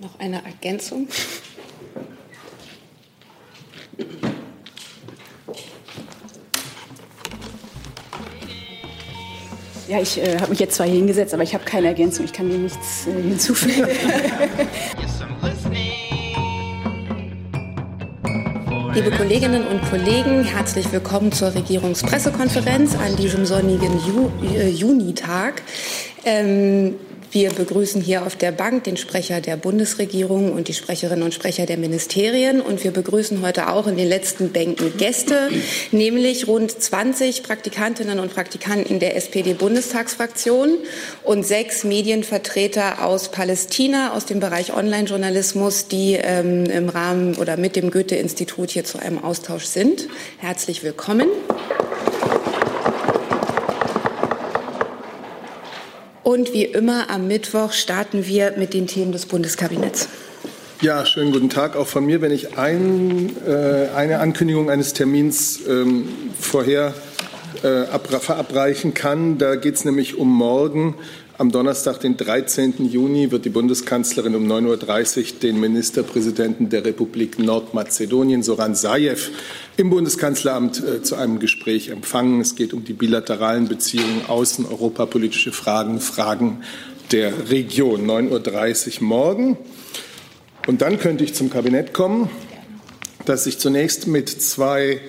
Noch eine Ergänzung? Ja, ich äh, habe mich jetzt zwar hier hingesetzt, aber ich habe keine Ergänzung. Ich kann dir nichts äh, hinzufügen. Liebe Kolleginnen und Kollegen, herzlich willkommen zur Regierungspressekonferenz an diesem sonnigen Ju äh, Junitag. Ähm, wir begrüßen hier auf der Bank den Sprecher der Bundesregierung und die Sprecherinnen und Sprecher der Ministerien. Und wir begrüßen heute auch in den letzten Bänken Gäste, nämlich rund 20 Praktikantinnen und Praktikanten der SPD-Bundestagsfraktion und sechs Medienvertreter aus Palästina, aus dem Bereich Online-Journalismus, die ähm, im Rahmen oder mit dem Goethe-Institut hier zu einem Austausch sind. Herzlich willkommen. Und wie immer am Mittwoch starten wir mit den Themen des Bundeskabinetts. Ja, schönen guten Tag auch von mir. Wenn ich ein, äh, eine Ankündigung eines Termins ähm, vorher äh, verabreichen kann, da geht es nämlich um morgen. Am Donnerstag, den 13. Juni, wird die Bundeskanzlerin um 9.30 Uhr den Ministerpräsidenten der Republik Nordmazedonien, Soran Sajew, im Bundeskanzleramt äh, zu einem Gespräch empfangen. Es geht um die bilateralen Beziehungen, außen, europapolitische Fragen, Fragen der Region. 9.30 Uhr morgen. Und dann könnte ich zum Kabinett kommen, das sich zunächst mit zwei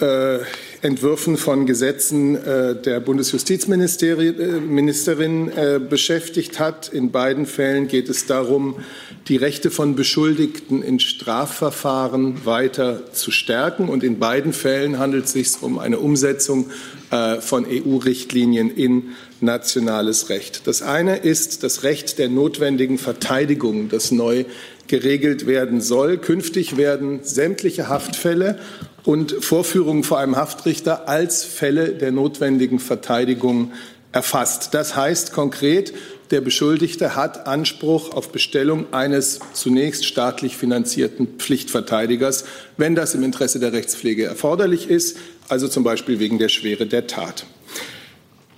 äh, Entwürfen von Gesetzen äh, der Bundesjustizministerin äh, beschäftigt hat. In beiden Fällen geht es darum, die Rechte von Beschuldigten in Strafverfahren weiter zu stärken. Und in beiden Fällen handelt es sich um eine Umsetzung äh, von EU-Richtlinien in nationales Recht. Das eine ist das Recht der notwendigen Verteidigung, das neu geregelt werden soll. Künftig werden sämtliche Haftfälle und Vorführungen vor einem Haftrichter als Fälle der notwendigen Verteidigung erfasst. Das heißt konkret, der Beschuldigte hat Anspruch auf Bestellung eines zunächst staatlich finanzierten Pflichtverteidigers, wenn das im Interesse der Rechtspflege erforderlich ist, also zum Beispiel wegen der Schwere der Tat.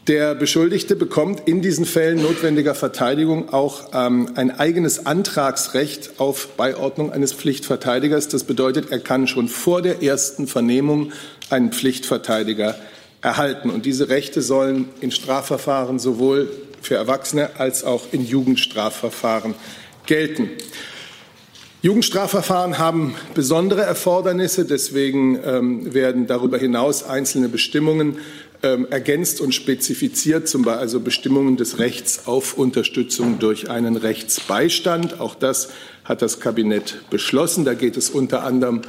Der Beschuldigte bekommt in diesen Fällen notwendiger Verteidigung auch ähm, ein eigenes Antragsrecht auf Beiordnung eines Pflichtverteidigers. Das bedeutet, er kann schon vor der ersten Vernehmung einen Pflichtverteidiger erhalten. Und diese Rechte sollen in Strafverfahren sowohl für Erwachsene als auch in Jugendstrafverfahren gelten. Jugendstrafverfahren haben besondere Erfordernisse, deswegen ähm, werden darüber hinaus einzelne Bestimmungen ähm, ergänzt und spezifiziert, zum Beispiel also Bestimmungen des Rechts auf Unterstützung durch einen Rechtsbeistand. Auch das hat das Kabinett beschlossen. Da geht es unter anderem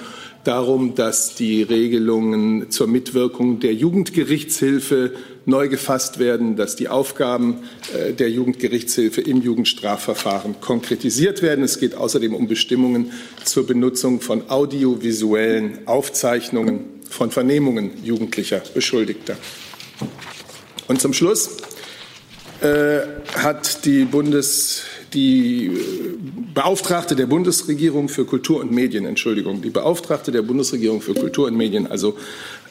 darum, dass die Regelungen zur Mitwirkung der Jugendgerichtshilfe neu gefasst werden, dass die Aufgaben äh, der Jugendgerichtshilfe im Jugendstrafverfahren konkretisiert werden. Es geht außerdem um Bestimmungen zur Benutzung von audiovisuellen Aufzeichnungen von Vernehmungen jugendlicher Beschuldigter. Und zum Schluss äh, hat die Bundes die äh, Beauftragte der Bundesregierung für Kultur und Medien, Entschuldigung, die Beauftragte der Bundesregierung für Kultur und Medien, also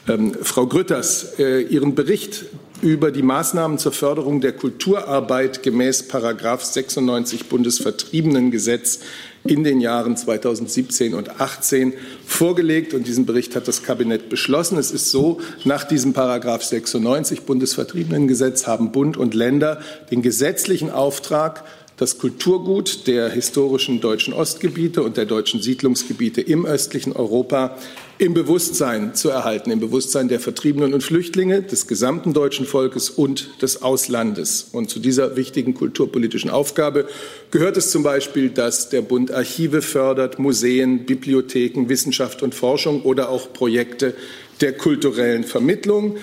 ähm, Frau Grütters, äh, ihren Bericht über die Maßnahmen zur Förderung der Kulturarbeit gemäß Paragraph 96 Bundesvertriebenengesetz in den Jahren 2017 und 2018 vorgelegt und diesen Bericht hat das Kabinett beschlossen. Es ist so, nach diesem Paragraph 96 Bundesvertriebenengesetz haben Bund und Länder den gesetzlichen Auftrag, das Kulturgut der historischen deutschen Ostgebiete und der deutschen Siedlungsgebiete im östlichen Europa im Bewusstsein zu erhalten, im Bewusstsein der Vertriebenen und Flüchtlinge, des gesamten deutschen Volkes und des Auslandes. Und zu dieser wichtigen kulturpolitischen Aufgabe gehört es zum Beispiel, dass der Bund Archive fördert, Museen, Bibliotheken, Wissenschaft und Forschung oder auch Projekte der kulturellen Vermittlung.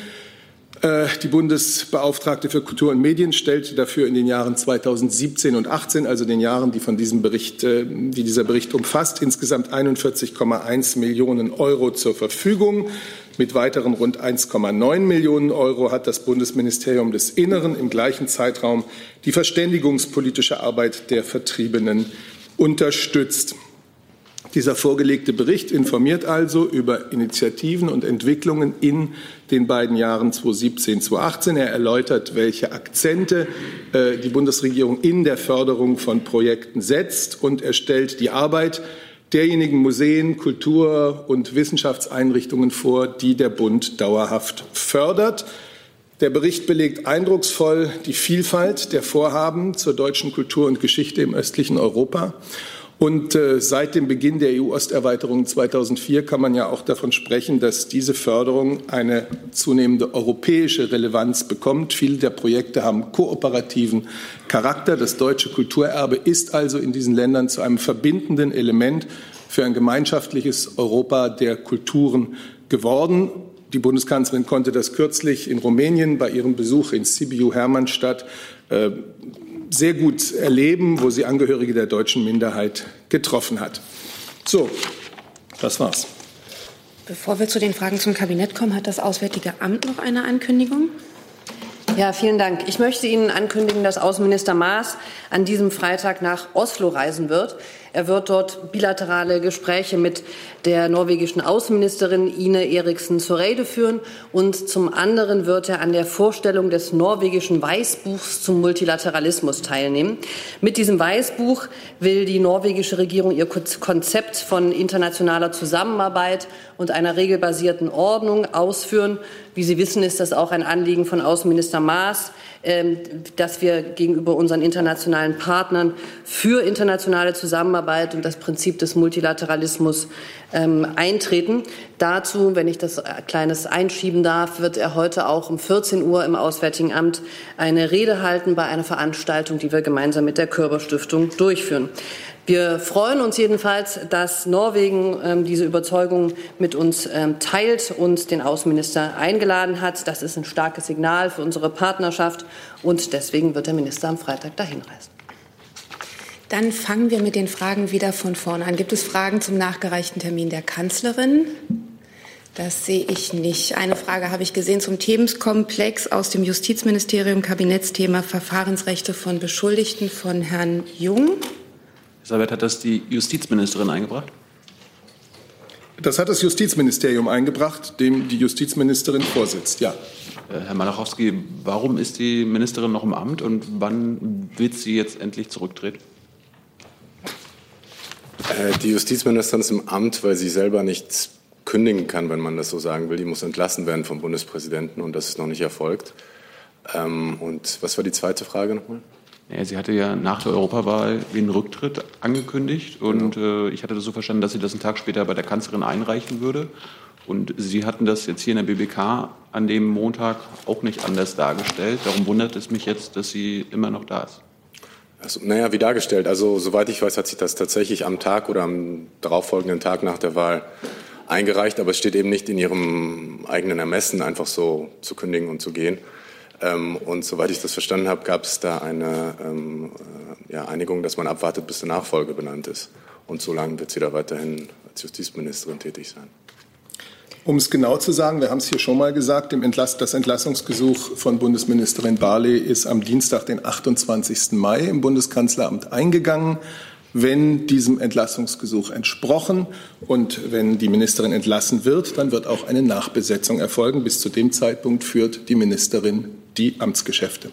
Äh, die Bundesbeauftragte für Kultur und Medien stellte dafür in den Jahren 2017 und 18, also den Jahren, die von diesem Bericht, äh, die dieser Bericht umfasst, insgesamt 41,1 Millionen Euro zur Verfügung. Mit weiteren rund 1,9 Millionen Euro hat das Bundesministerium des Inneren im gleichen Zeitraum die verständigungspolitische Arbeit der Vertriebenen unterstützt. Dieser vorgelegte Bericht informiert also über Initiativen und Entwicklungen in den beiden Jahren 2017, 2018. Er erläutert, welche Akzente äh, die Bundesregierung in der Förderung von Projekten setzt und er stellt die Arbeit derjenigen Museen, Kultur- und Wissenschaftseinrichtungen vor, die der Bund dauerhaft fördert. Der Bericht belegt eindrucksvoll die Vielfalt der Vorhaben zur deutschen Kultur und Geschichte im östlichen Europa. Und äh, seit dem Beginn der EU-Osterweiterung 2004 kann man ja auch davon sprechen, dass diese Förderung eine zunehmende europäische Relevanz bekommt. Viele der Projekte haben kooperativen Charakter. Das deutsche Kulturerbe ist also in diesen Ländern zu einem verbindenden Element für ein gemeinschaftliches Europa der Kulturen geworden. Die Bundeskanzlerin konnte das kürzlich in Rumänien bei ihrem Besuch in Sibiu Hermannstadt äh, sehr gut erleben, wo sie Angehörige der deutschen Minderheit getroffen hat. So, das war's. Bevor wir zu den Fragen zum Kabinett kommen, hat das Auswärtige Amt noch eine Ankündigung? Ja, vielen Dank. Ich möchte Ihnen ankündigen, dass Außenminister Maas an diesem Freitag nach Oslo reisen wird. Er wird dort bilaterale Gespräche mit der norwegischen Außenministerin Ine Eriksen Soreide führen und zum anderen wird er an der Vorstellung des norwegischen Weißbuchs zum Multilateralismus teilnehmen. Mit diesem Weißbuch will die norwegische Regierung ihr Konzept von internationaler Zusammenarbeit und einer regelbasierten Ordnung ausführen. Wie Sie wissen, ist das auch ein Anliegen von Außenminister Maas. Ähm, dass wir gegenüber unseren internationalen Partnern für internationale Zusammenarbeit und das Prinzip des Multilateralismus ähm, eintreten. Dazu, wenn ich das kleines einschieben darf, wird er heute auch um 14 Uhr im Auswärtigen Amt eine Rede halten bei einer Veranstaltung, die wir gemeinsam mit der Körber Stiftung durchführen. Wir freuen uns jedenfalls, dass Norwegen ähm, diese Überzeugung mit uns ähm, teilt und den Außenminister eingeladen hat. Das ist ein starkes Signal für unsere Partnerschaft und deswegen wird der Minister am Freitag dahin reisen. Dann fangen wir mit den Fragen wieder von vorne an. Gibt es Fragen zum nachgereichten Termin der Kanzlerin? Das sehe ich nicht. Eine Frage habe ich gesehen zum Themenkomplex aus dem Justizministerium, Kabinettsthema Verfahrensrechte von Beschuldigten von Herrn Jung. Elisabeth, hat das die Justizministerin eingebracht? Das hat das Justizministerium eingebracht, dem die Justizministerin vorsitzt, ja. Äh, Herr Malachowski, warum ist die Ministerin noch im Amt und wann wird sie jetzt endlich zurücktreten? Äh, die Justizministerin ist im Amt, weil sie selber nichts kündigen kann, wenn man das so sagen will. Die muss entlassen werden vom Bundespräsidenten und das ist noch nicht erfolgt. Ähm, und was war die zweite Frage nochmal? Ja, sie hatte ja nach der Europawahl den Rücktritt angekündigt und genau. äh, ich hatte das so verstanden, dass sie das einen Tag später bei der Kanzlerin einreichen würde. Und Sie hatten das jetzt hier in der BBK an dem Montag auch nicht anders dargestellt. Darum wundert es mich jetzt, dass sie immer noch da ist. Also, naja, wie dargestellt. Also soweit ich weiß, hat sich das tatsächlich am Tag oder am darauffolgenden Tag nach der Wahl eingereicht, aber es steht eben nicht in ihrem eigenen Ermessen, einfach so zu kündigen und zu gehen. Ähm, und soweit ich das verstanden habe, gab es da eine ähm, äh, ja, Einigung, dass man abwartet, bis der Nachfolger benannt ist. Und so lange wird sie da weiterhin als Justizministerin tätig sein. Um es genau zu sagen, wir haben es hier schon mal gesagt, das Entlassungsgesuch von Bundesministerin Barley ist am Dienstag, den 28. Mai im Bundeskanzleramt eingegangen. Wenn diesem Entlassungsgesuch entsprochen und wenn die Ministerin entlassen wird, dann wird auch eine Nachbesetzung erfolgen. Bis zu dem Zeitpunkt führt die Ministerin die Amtsgeschäfte.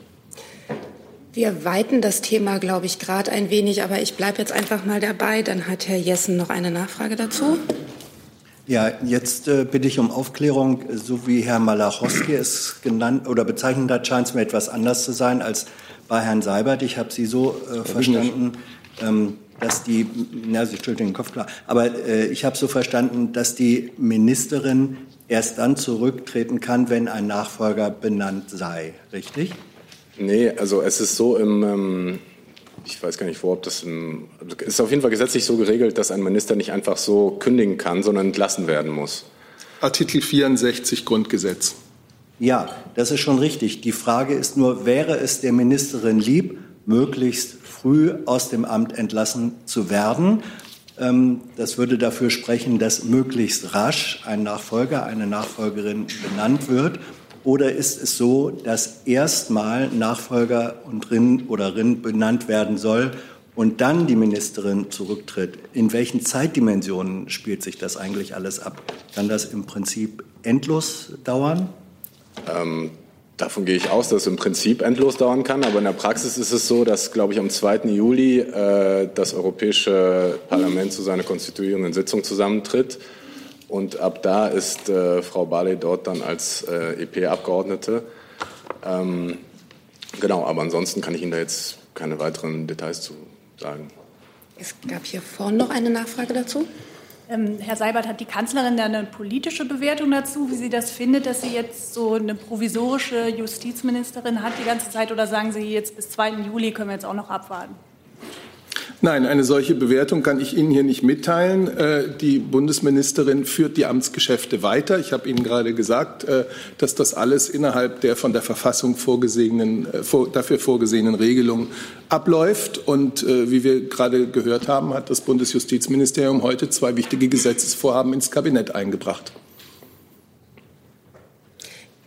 Wir weiten das Thema, glaube ich, gerade ein wenig, aber ich bleibe jetzt einfach mal dabei. Dann hat Herr Jessen noch eine Nachfrage dazu. Ja, jetzt äh, bitte ich um Aufklärung. So wie Herr Malachowski es genannt oder bezeichnet hat, scheint es mir etwas anders zu sein als bei Herrn Seibert. Ich habe Sie so äh, verstanden, ähm, dass die, na, Sie schüttelt den Kopf klar, aber äh, ich habe so verstanden, dass die Ministerin erst dann zurücktreten kann, wenn ein Nachfolger benannt sei. Richtig? Nee, also es ist so im, ähm, ich weiß gar nicht wo, ob das im, es ist auf jeden Fall gesetzlich so geregelt, dass ein Minister nicht einfach so kündigen kann, sondern entlassen werden muss. Artikel 64 Grundgesetz. Ja, das ist schon richtig. Die Frage ist nur, wäre es der Ministerin lieb, möglichst früh aus dem Amt entlassen zu werden? Ähm, das würde dafür sprechen, dass möglichst rasch ein Nachfolger, eine Nachfolgerin benannt wird. Oder ist es so, dass erstmal Nachfolger und Rin oder Rin benannt werden soll, und dann die Ministerin zurücktritt, in welchen Zeitdimensionen spielt sich das eigentlich alles ab? Kann das im Prinzip endlos dauern? Ähm, davon gehe ich aus, dass es im Prinzip endlos dauern kann. Aber in der Praxis ist es so, dass, glaube ich, am 2. Juli äh, das Europäische Parlament zu seiner konstituierenden Sitzung zusammentritt. Und ab da ist äh, Frau Barley dort dann als äh, EP-Abgeordnete. Ähm, genau, aber ansonsten kann ich Ihnen da jetzt keine weiteren Details zu sagen. Es gab hier vorne noch eine Nachfrage dazu. Ähm, Herr Seibert, hat die Kanzlerin da eine politische Bewertung dazu, wie sie das findet, dass sie jetzt so eine provisorische Justizministerin hat die ganze Zeit? Oder sagen Sie jetzt bis 2. Juli können wir jetzt auch noch abwarten? Nein, eine solche Bewertung kann ich Ihnen hier nicht mitteilen. Äh, die Bundesministerin führt die Amtsgeschäfte weiter. Ich habe Ihnen gerade gesagt, äh, dass das alles innerhalb der von der Verfassung vorgesehenen, äh, dafür vorgesehenen Regelung abläuft. Und wie wir gerade gehört haben, hat das Bundesjustizministerium heute zwei wichtige Gesetzesvorhaben ins Kabinett eingebracht.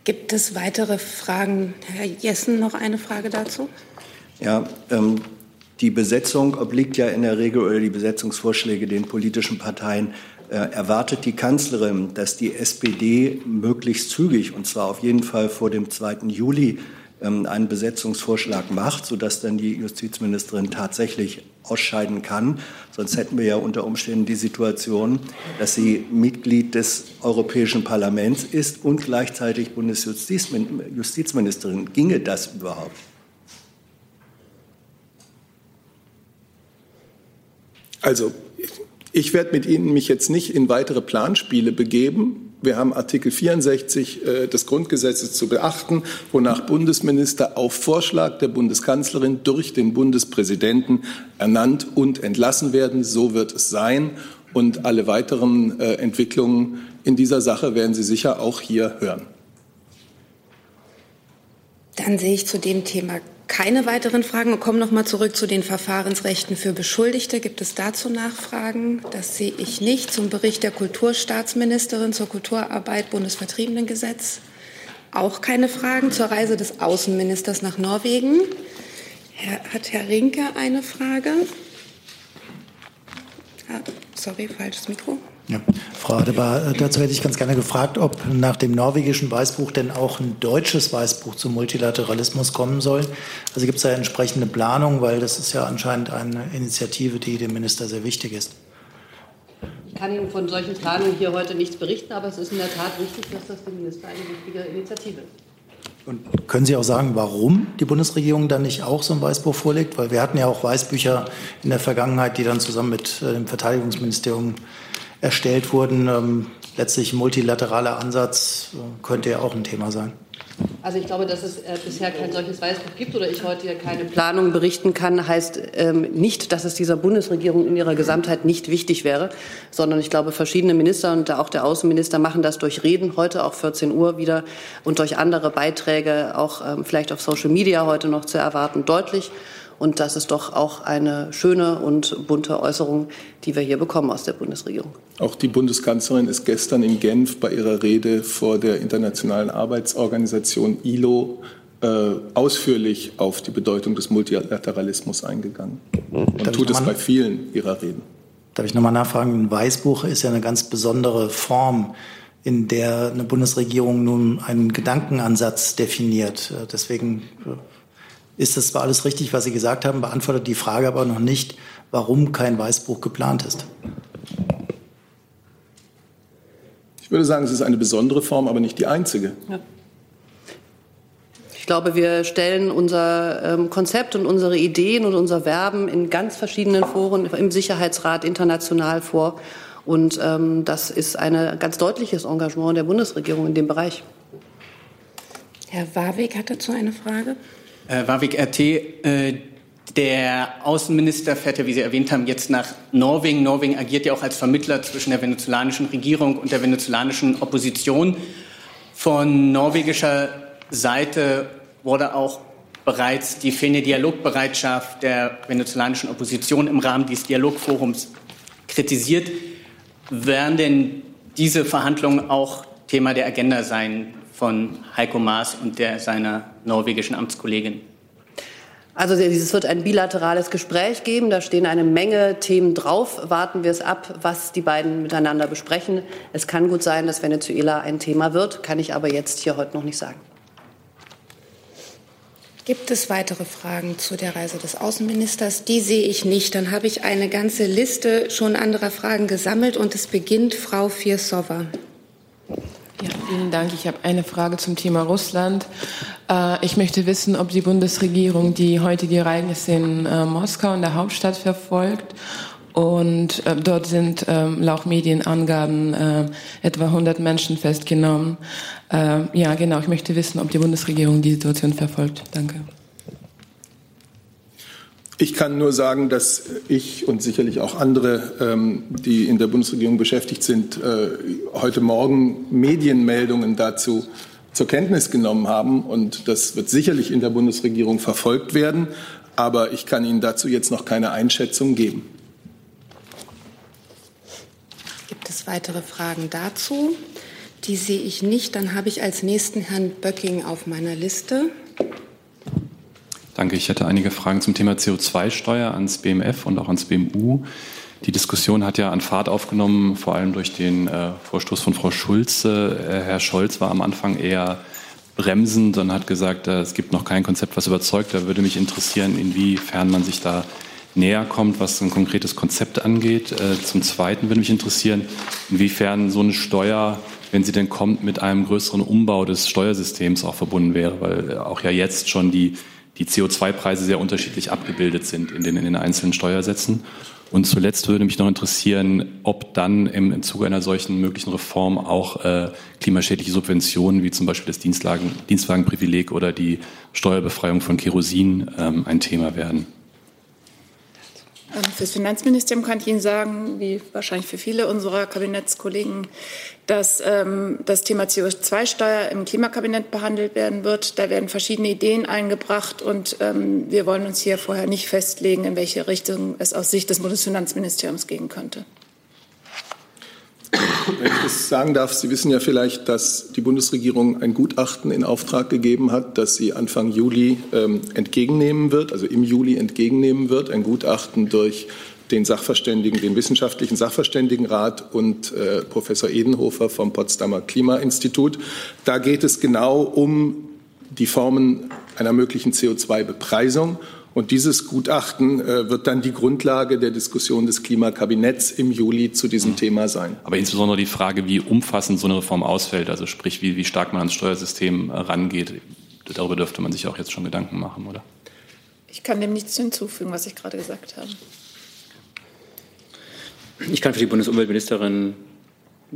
Gibt es weitere Fragen? Herr Jessen, noch eine Frage dazu? Ja, ähm, die Besetzung obliegt ja in der Regel oder die Besetzungsvorschläge den politischen Parteien. Äh, erwartet die Kanzlerin, dass die SPD möglichst zügig, und zwar auf jeden Fall vor dem 2. Juli, ähm, einen Besetzungsvorschlag macht, sodass dann die Justizministerin tatsächlich ausscheiden kann. Sonst hätten wir ja unter Umständen die Situation, dass sie Mitglied des Europäischen Parlaments ist und gleichzeitig Bundesjustizministerin. Ginge das überhaupt? Also ich werde mit Ihnen mich jetzt nicht in weitere Planspiele begeben. Wir haben Artikel 64 äh, des Grundgesetzes zu beachten, wonach Bundesminister auf Vorschlag der Bundeskanzlerin durch den Bundespräsidenten ernannt und entlassen werden. So wird es sein. Und alle weiteren äh, Entwicklungen in dieser Sache werden Sie sicher auch hier hören. Dann sehe ich zu dem Thema keine weiteren Fragen und kommen noch mal zurück zu den Verfahrensrechten für Beschuldigte. Gibt es dazu Nachfragen? Das sehe ich nicht. Zum Bericht der Kulturstaatsministerin zur Kulturarbeit Bundesvertriebenengesetz auch keine Fragen. Zur Reise des Außenministers nach Norwegen Herr, hat Herr Rinke eine Frage. Ah, sorry, falsches Mikro. Ja. Frau Adebar, äh, dazu hätte ich ganz gerne gefragt, ob nach dem norwegischen Weißbuch denn auch ein deutsches Weißbuch zum Multilateralismus kommen soll. Also gibt es da entsprechende Planung, weil das ist ja anscheinend eine Initiative, die dem Minister sehr wichtig ist. Ich kann Ihnen von solchen Planungen hier heute nichts berichten, aber es ist in der Tat richtig, dass das dem Minister eine wichtige Initiative ist. Und können Sie auch sagen, warum die Bundesregierung dann nicht auch so ein Weißbuch vorlegt? Weil wir hatten ja auch Weißbücher in der Vergangenheit, die dann zusammen mit äh, dem Verteidigungsministerium erstellt wurden. Ähm, letztlich multilateraler Ansatz äh, könnte ja auch ein Thema sein. Also ich glaube, dass es äh, bisher kein solches Weißbuch gibt oder ich heute hier keine Planung berichten kann, heißt ähm, nicht, dass es dieser Bundesregierung in ihrer Gesamtheit nicht wichtig wäre, sondern ich glaube, verschiedene Minister und auch der Außenminister machen das durch Reden, heute auch 14 Uhr wieder und durch andere Beiträge, auch ähm, vielleicht auf Social Media heute noch zu erwarten, deutlich. Und das ist doch auch eine schöne und bunte Äußerung, die wir hier bekommen aus der Bundesregierung. Auch die Bundeskanzlerin ist gestern in Genf bei ihrer Rede vor der Internationalen Arbeitsorganisation ILO äh, ausführlich auf die Bedeutung des Multilateralismus eingegangen und Darf tut es bei vielen ihrer Reden. Darf ich nochmal nachfragen? Ein Weißbuch ist ja eine ganz besondere Form, in der eine Bundesregierung nun einen Gedankenansatz definiert. Äh, deswegen äh, ist das zwar alles richtig, was Sie gesagt haben, beantwortet die Frage aber noch nicht, warum kein Weißbuch geplant ist. Ich würde sagen, es ist eine besondere Form, aber nicht die einzige. Ja. Ich glaube, wir stellen unser ähm, Konzept und unsere Ideen und unser Werben in ganz verschiedenen Foren im Sicherheitsrat international vor. Und ähm, das ist ein ganz deutliches Engagement der Bundesregierung in dem Bereich. Herr Warwick hat dazu eine Frage. Äh, Warwick RT, äh, der Außenminister fährt ja, wie Sie erwähnt haben, jetzt nach Norwegen. Norwegen agiert ja auch als Vermittler zwischen der venezolanischen Regierung und der venezolanischen Opposition. Von norwegischer Seite wurde auch bereits die fehlende Dialogbereitschaft der venezolanischen Opposition im Rahmen dieses Dialogforums kritisiert. Werden denn diese Verhandlungen auch Thema der Agenda sein von Heiko Maas und der, seiner norwegischen Amtskollegin? Also es wird ein bilaterales Gespräch geben. Da stehen eine Menge Themen drauf. Warten wir es ab, was die beiden miteinander besprechen. Es kann gut sein, dass Venezuela ein Thema wird, kann ich aber jetzt hier heute noch nicht sagen. Gibt es weitere Fragen zu der Reise des Außenministers? Die sehe ich nicht. Dann habe ich eine ganze Liste schon anderer Fragen gesammelt und es beginnt Frau Firsova. Ja, vielen Dank. Ich habe eine Frage zum Thema Russland. Äh, ich möchte wissen, ob die Bundesregierung die heutige Ereignisse in äh, Moskau, in der Hauptstadt, verfolgt. Und äh, dort sind ähm, laut Medienangaben etwa 100 Menschen festgenommen. ja, genau. Ich möchte wissen, ob die Bundesregierung die Situation verfolgt. Danke. Ich kann nur sagen, dass ich und sicherlich auch andere, ähm, die in der Bundesregierung beschäftigt sind, äh, heute Morgen Medienmeldungen dazu zur Kenntnis genommen haben. Und das wird sicherlich in der Bundesregierung verfolgt werden. Aber ich kann Ihnen dazu jetzt noch keine Einschätzung geben. Gibt es weitere Fragen dazu? Die sehe ich nicht. Dann habe ich als nächsten Herrn Böcking auf meiner Liste. Danke. Ich hätte einige Fragen zum Thema CO2-Steuer ans BMF und auch ans BMU. Die Diskussion hat ja an Fahrt aufgenommen, vor allem durch den äh, Vorstoß von Frau Schulze. Äh, Herr Scholz war am Anfang eher bremsend und hat gesagt, äh, es gibt noch kein Konzept, was überzeugt. Da würde mich interessieren, inwiefern man sich da näher kommt, was ein konkretes Konzept angeht. Äh, zum Zweiten würde mich interessieren, inwiefern so eine Steuer, wenn sie denn kommt, mit einem größeren Umbau des Steuersystems auch verbunden wäre, weil äh, auch ja jetzt schon die die CO2-Preise sehr unterschiedlich abgebildet sind in den, in den einzelnen Steuersätzen. Und zuletzt würde mich noch interessieren, ob dann im, im Zuge einer solchen möglichen Reform auch äh, klimaschädliche Subventionen wie zum Beispiel das Dienstwagen, Dienstwagenprivileg oder die Steuerbefreiung von Kerosin ähm, ein Thema werden. Ähm, für das Finanzministerium kann ich Ihnen sagen, wie wahrscheinlich für viele unserer Kabinettskollegen, dass ähm, das Thema CO2-Steuer im Klimakabinett behandelt werden wird. Da werden verschiedene Ideen eingebracht und ähm, wir wollen uns hier vorher nicht festlegen, in welche Richtung es aus Sicht des Bundesfinanzministeriums gehen könnte. Wenn ich das sagen darf, Sie wissen ja vielleicht, dass die Bundesregierung ein Gutachten in Auftrag gegeben hat, das sie Anfang Juli ähm, entgegennehmen wird, also im Juli entgegennehmen wird. Ein Gutachten durch den Sachverständigen, den wissenschaftlichen Sachverständigenrat und äh, Professor Edenhofer vom Potsdamer Klimainstitut. Da geht es genau um die Formen einer möglichen CO2-Bepreisung und dieses Gutachten äh, wird dann die Grundlage der Diskussion des Klimakabinetts im Juli zu diesem Thema sein. Aber insbesondere die Frage, wie umfassend so eine Reform ausfällt, also sprich, wie, wie stark man ans Steuersystem äh, rangeht, darüber dürfte man sich auch jetzt schon Gedanken machen, oder? Ich kann dem nichts hinzufügen, was ich gerade gesagt habe. Ich kann für die Bundesumweltministerin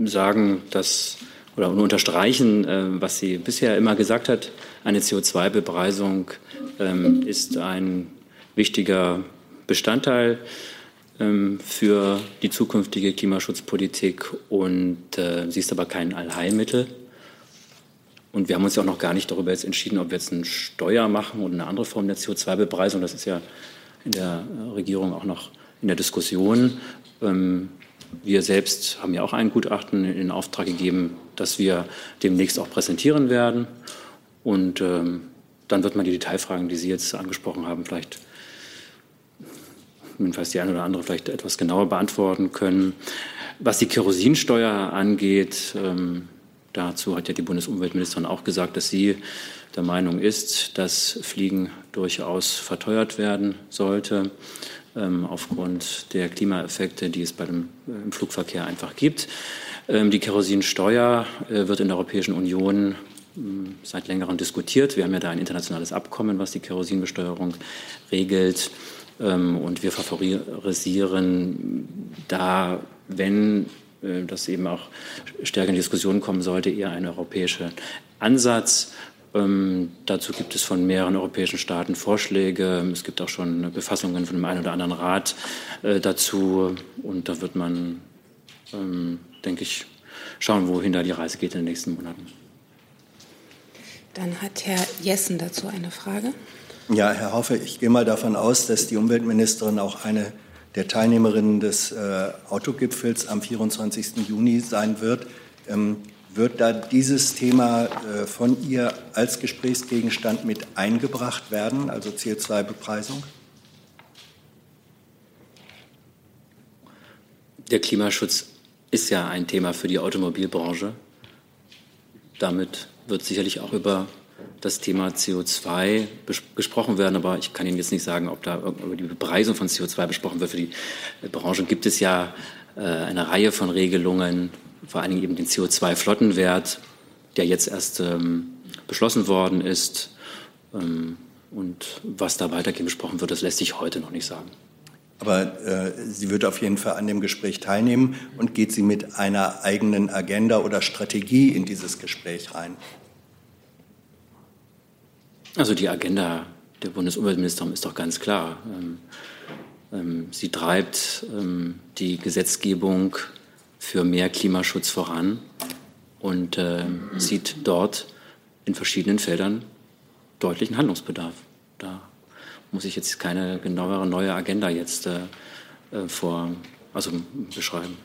sagen, dass oder nur unterstreichen, äh, was sie bisher immer gesagt hat. Eine CO2-Bepreisung ähm, ist ein wichtiger Bestandteil ähm, für die zukünftige Klimaschutzpolitik und äh, sie ist aber kein Allheilmittel. Und wir haben uns ja auch noch gar nicht darüber jetzt entschieden, ob wir jetzt eine Steuer machen oder eine andere Form der CO2-Bepreisung. Das ist ja in der Regierung auch noch in der Diskussion. Ähm, wir selbst haben ja auch ein Gutachten in Auftrag gegeben, das wir demnächst auch präsentieren werden. Und ähm, dann wird man die Detailfragen, die Sie jetzt angesprochen haben, vielleicht jedenfalls die eine oder andere vielleicht etwas genauer beantworten können. Was die Kerosinsteuer angeht, ähm, dazu hat ja die Bundesumweltministerin auch gesagt, dass sie der Meinung ist, dass Fliegen durchaus verteuert werden sollte ähm, aufgrund der Klimaeffekte, die es bei dem, äh, im Flugverkehr einfach gibt. Ähm, die Kerosinsteuer äh, wird in der Europäischen Union seit längerem diskutiert. Wir haben ja da ein internationales Abkommen, was die Kerosinbesteuerung regelt. Ähm, und wir favorisieren da, wenn äh, das eben auch stärker in Diskussion kommen sollte, eher einen europäischen Ansatz. Ähm, dazu gibt es von mehreren europäischen Staaten Vorschläge. Es gibt auch schon Befassungen von dem einen oder anderen Rat äh, dazu. Und da wird man, ähm, denke ich, schauen, wohin da die Reise geht in den nächsten Monaten. Dann hat Herr Jessen dazu eine Frage. Ja, Herr Haufe, ich gehe mal davon aus, dass die Umweltministerin auch eine der Teilnehmerinnen des äh, Autogipfels am 24. Juni sein wird. Ähm, Wird da dieses Thema äh, von ihr als Gesprächsgegenstand mit eingebracht werden, also CO2-Bepreisung? Der Klimaschutz ist ja ein Thema für die Automobilbranche. Damit wird sicherlich auch über das Thema CO2 gesprochen werden, aber ich kann Ihnen jetzt nicht sagen, ob da über die Bepreisung von CO2 besprochen wird. Für die Branche gibt es ja äh, eine Reihe von Regelungen, vor allen Dingen eben den CO2-Flottenwert, der jetzt erst ähm, beschlossen worden ist. Ähm, und was da weitergehend besprochen wird, das lässt sich heute noch nicht sagen. Aber äh, sie wird auf jeden Fall an dem Gespräch teilnehmen und geht sie mit einer eigenen Agenda oder Strategie in dieses Gespräch rein? Also die Agenda der Bundesumweltministerin ist doch ganz klar. Ähm, ähm, sie treibt ähm, die Gesetzgebung für mehr Klimaschutz voran und sieht dort in verschiedenen Feldern deutlichen Handlungsbedarf. Da muss ich jetzt keine genauere neue Agenda jetzt äh, äh vor, also beschreiben.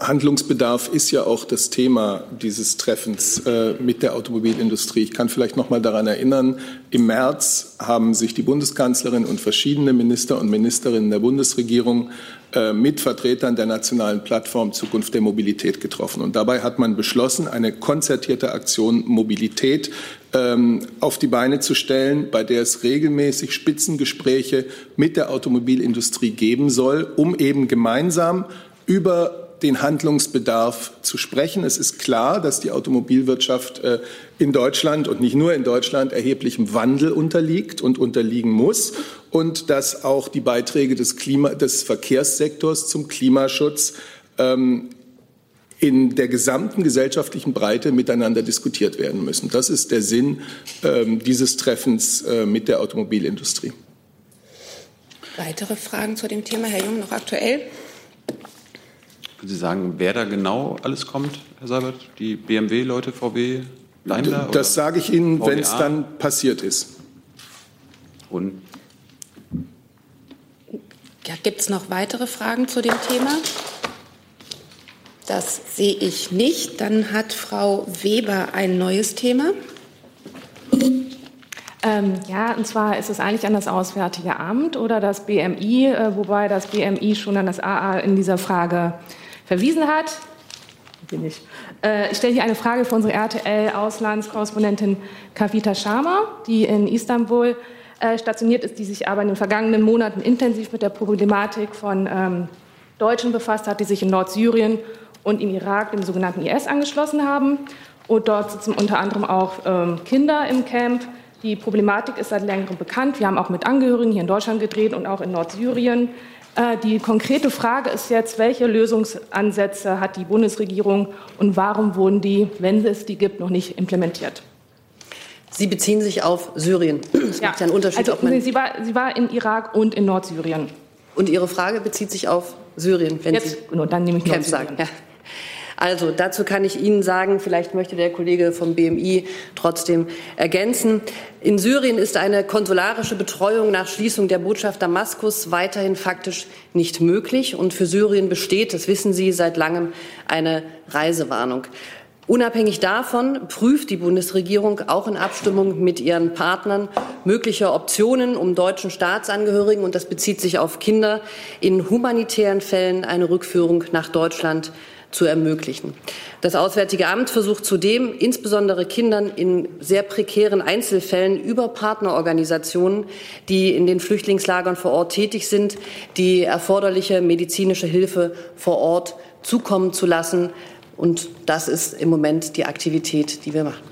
Handlungsbedarf ist ja auch das Thema dieses Treffens äh, mit der Automobilindustrie. Ich kann vielleicht noch mal daran erinnern, im März haben sich die Bundeskanzlerin und verschiedene Minister und Ministerinnen der Bundesregierung äh, mit Vertretern der nationalen Plattform Zukunft der Mobilität getroffen. Und dabei hat man beschlossen, eine konzertierte Aktion Mobilität ähm, auf die Beine zu stellen, bei der es regelmäßig Spitzengespräche mit der Automobilindustrie geben soll, um eben gemeinsam über den Handlungsbedarf zu sprechen. Es ist klar, dass die Automobilwirtschaft äh, in Deutschland und nicht nur in Deutschland erheblichem Wandel unterliegt und unterliegen muss und dass auch die Beiträge des, Klima des Verkehrssektors zum Klimaschutz ähm, in der gesamten gesellschaftlichen Breite miteinander diskutiert werden müssen. Das ist der Sinn ähm, dieses Treffens äh, mit der Automobilindustrie. Weitere Fragen zu dem Thema, Herr Jung, noch aktuell? Können Sie sagen, wer da genau alles kommt, Herr Seibert? Die BMW-Leute, VW, Daimler? Das sage ich Ihnen, wenn es dann passiert ist. Und? Ja, Gibt es noch weitere Fragen zu dem Thema? Das sehe ich nicht. Dann hat Frau Weber ein neues Thema. Ähm, ja, und zwar ist es eigentlich an das Auswärtige Amt oder das BMI, äh, wobei das BMI schon an das AA in dieser Frage verwiesen hat. Bin ich. Äh, ich stelle hier eine Frage für unsere RTL-Auslandskorrespondentin Kavita Sharma, die in Istanbul äh, stationiert ist, die sich aber in den vergangenen Monaten intensiv mit der Problematik von ähm, Deutschen befasst hat, die sich in Nordsyrien und im Irak dem sogenannten IS angeschlossen haben. Und dort sitzen unter anderem auch ähm, Kinder im Camp. Die Problematik ist seit längerem bekannt. Wir haben auch mit Angehörigen hier in Deutschland gedreht und auch in Nordsyrien. Äh, die konkrete Frage ist jetzt, welche Lösungsansätze hat die Bundesregierung und warum wurden die, wenn es die gibt, noch nicht implementiert? Sie beziehen sich auf Syrien. Es ja. gibt ja einen Unterschied. Also, sie, war, sie war in Irak und in Nordsyrien. Und Ihre Frage bezieht sich auf Syrien, wenn Jetzt, Sie genau, dann nehme ich Camp sagen. Ja. Also dazu kann ich Ihnen sagen, vielleicht möchte der Kollege vom BMI trotzdem ergänzen. In Syrien ist eine konsularische Betreuung nach Schließung der Botschaft Damaskus weiterhin faktisch nicht möglich. Und für Syrien besteht, das wissen Sie, seit langem eine Reisewarnung. Unabhängig davon prüft die Bundesregierung auch in Abstimmung mit ihren Partnern mögliche Optionen, um deutschen Staatsangehörigen, und das bezieht sich auf Kinder, in humanitären Fällen eine Rückführung nach Deutschland zu ermöglichen. Das Auswärtige Amt versucht zudem, insbesondere Kindern in sehr prekären Einzelfällen über Partnerorganisationen, die in den Flüchtlingslagern vor Ort tätig sind, die erforderliche medizinische Hilfe vor Ort zukommen zu lassen. Und das ist im Moment die Aktivität, die wir machen.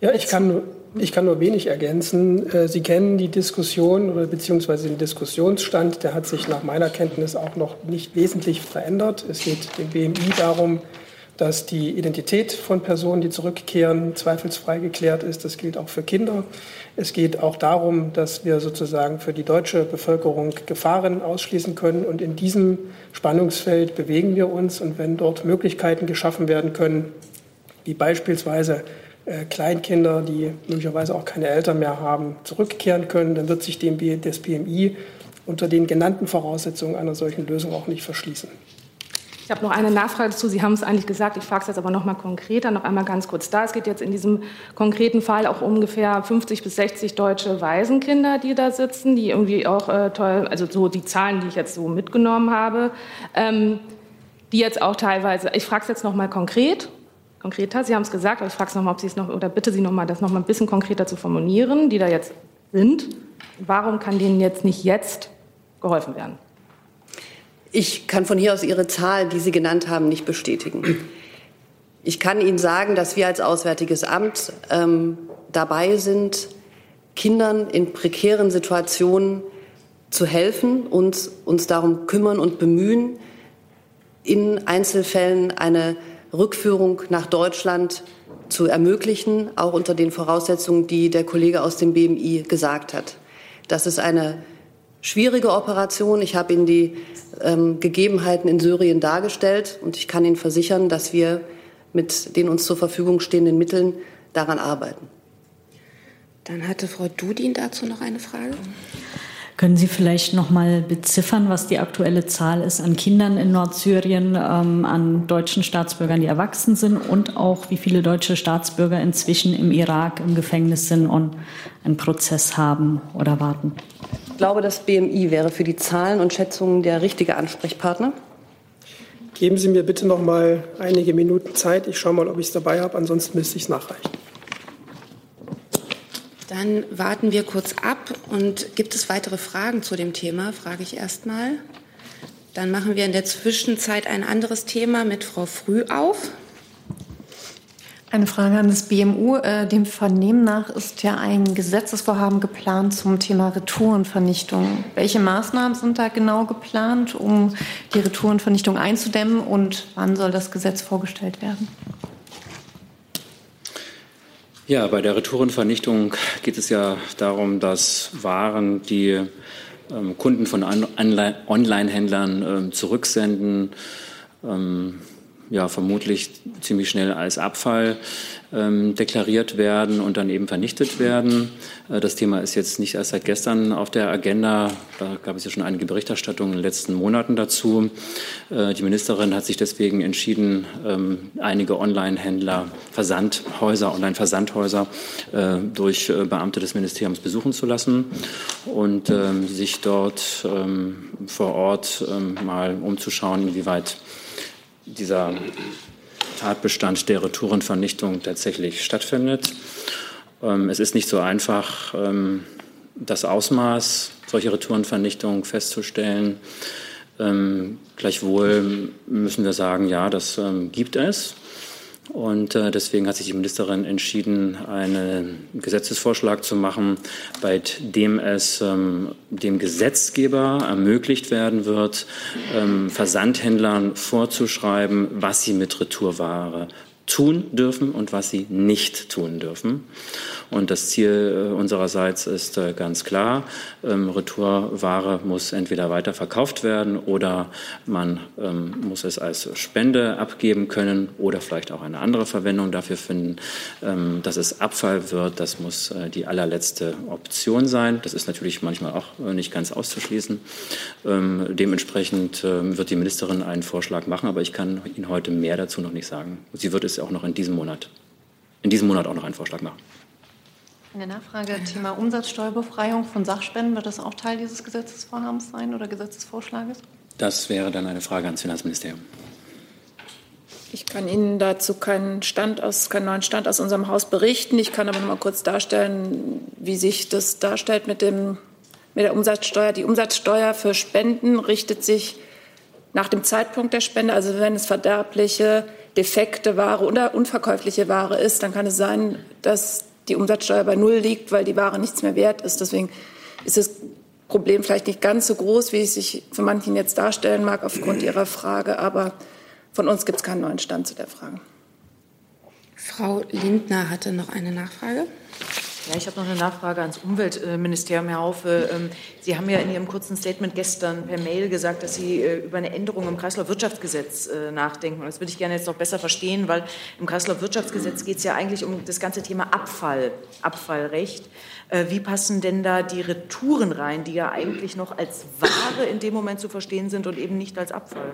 Ja, ich kann ich kann nur wenig ergänzen. Äh, Sie kennen die Diskussion oder beziehungsweise den Diskussionsstand. Der hat sich nach meiner Kenntnis auch noch nicht wesentlich verändert. Es geht dem BMI darum, dass die Identität von Personen, die zurückkehren, zweifelsfrei geklärt ist. Das gilt auch für Kinder. Es geht auch darum, dass wir sozusagen für die deutsche Bevölkerung Gefahren ausschließen können. Und in diesem Spannungsfeld bewegen wir uns. Und wenn dort Möglichkeiten geschaffen werden können, wie beispielsweise Kleinkinder, die möglicherweise auch keine Eltern mehr haben, zurückkehren können, dann wird sich dem, das BMI unter den genannten Voraussetzungen einer solchen Lösung auch nicht verschließen. Ich habe noch eine Nachfrage dazu. Sie haben es eigentlich gesagt, ich frage es jetzt aber noch mal konkreter, noch einmal ganz kurz da. Es geht jetzt in diesem konkreten Fall auch ungefähr 50 bis 60 deutsche Waisenkinder, die da sitzen, die irgendwie auch äh, toll, also so die Zahlen, die ich jetzt so mitgenommen habe, ähm, die jetzt auch teilweise, ich frage es jetzt noch mal konkret, konkreter, Sie haben es gesagt, aber ich frage es noch mal, ob Sie es noch, oder bitte Sie noch mal, das noch mal ein bisschen konkreter zu formulieren, die da jetzt sind. Warum kann denen jetzt nicht jetzt geholfen werden? Ich kann von hier aus Ihre Zahl, die Sie genannt haben, nicht bestätigen. Ich kann Ihnen sagen, dass wir als Auswärtiges Amt ähm, dabei sind, Kindern in prekären Situationen zu helfen und uns darum kümmern und bemühen, in Einzelfällen eine Rückführung nach Deutschland zu ermöglichen, auch unter den Voraussetzungen, die der Kollege aus dem BMI gesagt hat. Das ist eine schwierige Operation. Ich habe Ihnen die ähm, Gegebenheiten in Syrien dargestellt und ich kann Ihnen versichern, dass wir mit den uns zur Verfügung stehenden Mitteln daran arbeiten. Dann hatte Frau Dudin dazu noch eine Frage. Können Sie vielleicht noch mal beziffern, was die aktuelle Zahl ist an Kindern in Nordsyrien, ähm, an deutschen Staatsbürgern, die erwachsen sind und auch wie viele deutsche Staatsbürger inzwischen im Irak im Gefängnis sind und einen Prozess haben oder warten? Ich glaube, das BMI wäre für die Zahlen und Schätzungen der richtige Ansprechpartner. Geben Sie mir bitte noch mal einige Minuten Zeit. Ich schaue mal, ob ich es dabei habe. Ansonsten müsste ich es nachreichen. Dann warten wir kurz ab. Und gibt es weitere Fragen zu dem Thema? Frage ich erst mal. Dann machen wir in der Zwischenzeit ein anderes Thema mit Frau Früh auf. Eine Frage an das BMU. Äh, dem Vernehmen nach ist ja ein Gesetzesvorhaben geplant zum Thema Retourenvernichtung. Welche Maßnahmen sind da genau geplant, um die Retourenvernichtung einzudämmen und wann soll das Gesetz vorgestellt werden? Ja, bei der Retourenvernichtung geht es ja darum, dass Waren, die ähm, Kunden von Online-Händlern ähm, zurücksenden, ähm, ja, vermutlich ziemlich schnell als Abfall deklariert werden und dann eben vernichtet werden. Äh, das Thema ist jetzt nicht erst seit gestern auf der Agenda. Da gab es ja schon einige Berichterstattungen in den letzten Monaten dazu. Äh, die Ministerin hat sich deswegen entschieden, ähm, einige Online-Händler, Versandhäuser, Online-Versandhäuser äh, durch Beamte des Ministeriums besuchen zu lassen und ähm, sich dort ähm, vor Ort ähm, mal umzuschauen, inwieweit dieser Tatbestand der Retourenvernichtung tatsächlich stattfindet. Ähm, es ist nicht so einfach, ähm, das Ausmaß solcher Retourenvernichtung festzustellen. Ähm, gleichwohl müssen wir sagen, ja, das gibt es. Und äh, deswegen hat sich die Ministerin entschieden, einen Gesetzesvorschlag zu machen, bei dem es ähm, dem Gesetzgeber ermöglicht werden wird, ähm, Versandhändlern vorzuschreiben, was sie mit Retourware tun dürfen und was sie nicht tun dürfen. Und das Ziel äh, unsererseits ist äh, ganz klar. Ähm, Retourware muss entweder weiter verkauft werden oder man ähm, muss es als Spende abgeben können oder vielleicht auch eine andere Verwendung dafür finden. Ähm, dass es Abfall wird, das muss äh, die allerletzte Option sein. Das ist natürlich manchmal auch nicht ganz auszuschließen. Dementsprechend wird die Ministerin einen Vorschlag machen, aber ich kann Ihnen heute mehr dazu noch nicht sagen. Sie wird es auch noch in diesem Monat, in diesem Monat auch noch einen Vorschlag machen. Eine Nachfrage, Thema Umsatzsteuerbefreiung von Sachspenden. Wird das auch Teil dieses Gesetzesvorhabens sein oder Gesetzesvorschlages? Das wäre dann eine Frage ans Finanzministerium. Ich kann Ihnen dazu keinen, Stand aus, keinen neuen Stand aus unserem Haus berichten. Ich kann aber noch mal kurz darstellen, wie sich das darstellt mit, dem, mit der Umsatzsteuer. Die Umsatzsteuer für Spenden richtet sich nach dem Zeitpunkt der Spende. Also wenn es verderbliche, defekte Ware oder unverkäufliche Ware ist, dann kann es sein, dass die Umsatzsteuer bei Null liegt, weil die Ware nichts mehr wert ist. Deswegen ist das Problem vielleicht nicht ganz so groß, wie es sich für manchen jetzt darstellen mag aufgrund Ihrer Frage. Aber von uns gibt es keinen neuen Stand zu der Frage. Frau Lindner hatte noch eine Nachfrage. Ja, ich habe noch eine Nachfrage ans Umweltministerium, Herr Haufe. Ähm, Sie haben ja in Ihrem kurzen Statement gestern per Mail gesagt, dass Sie äh, über eine Änderung im Kreislaufwirtschaftsgesetz äh, nachdenken. Das würde ich gerne jetzt noch besser verstehen, weil im Kreislaufwirtschaftsgesetz geht es ja eigentlich um das ganze Thema Abfall, Abfallrecht. Äh, wie passen denn da die Retouren rein, die ja eigentlich noch als Ware in dem Moment zu verstehen sind und eben nicht als Abfall?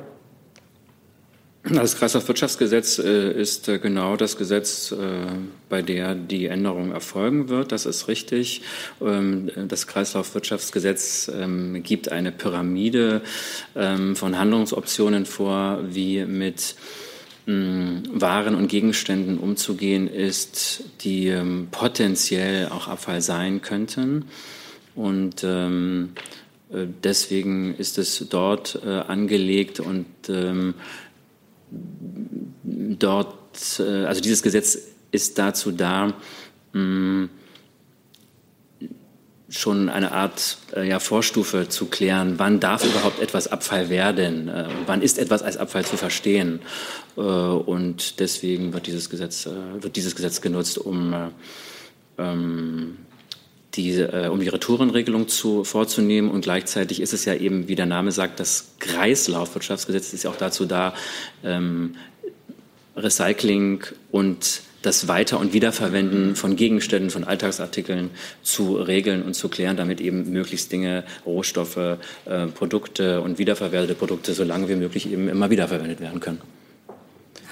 Das Kreislaufwirtschaftsgesetz äh, ist äh, genau das Gesetz, äh, bei der die Änderung erfolgen wird. Das ist richtig. Ähm, das Kreislaufwirtschaftsgesetz ähm, gibt eine Pyramide ähm, von Handlungsoptionen vor, wie mit waren und Gegenständen umzugehen ist, die potenziell auch Abfall sein könnten. Und deswegen ist es dort angelegt und dort, äh, also dieses Gesetz ist dazu da, schon eine Art äh, ja, Vorstufe zu klären, wann darf überhaupt etwas Abfall werden, äh, wann ist etwas als Abfall zu verstehen. Und deswegen wird dieses Gesetz, wird dieses Gesetz genutzt, um äh, ähm, die, äh, um die Retourenregelung zu, vorzunehmen. Und gleichzeitig ist es ja eben, wie der Name sagt, das Kreislaufwirtschaftsgesetz ist ja auch dazu da, ähm, Recycling und das Weiter- und Wiederverwenden von Gegenständen, von Alltagsartikeln zu regeln und zu klären, damit eben möglichst Dinge, Rohstoffe, äh, Produkte und wiederverwertete Produkte so lange wie möglich eben immer wiederverwendet werden können.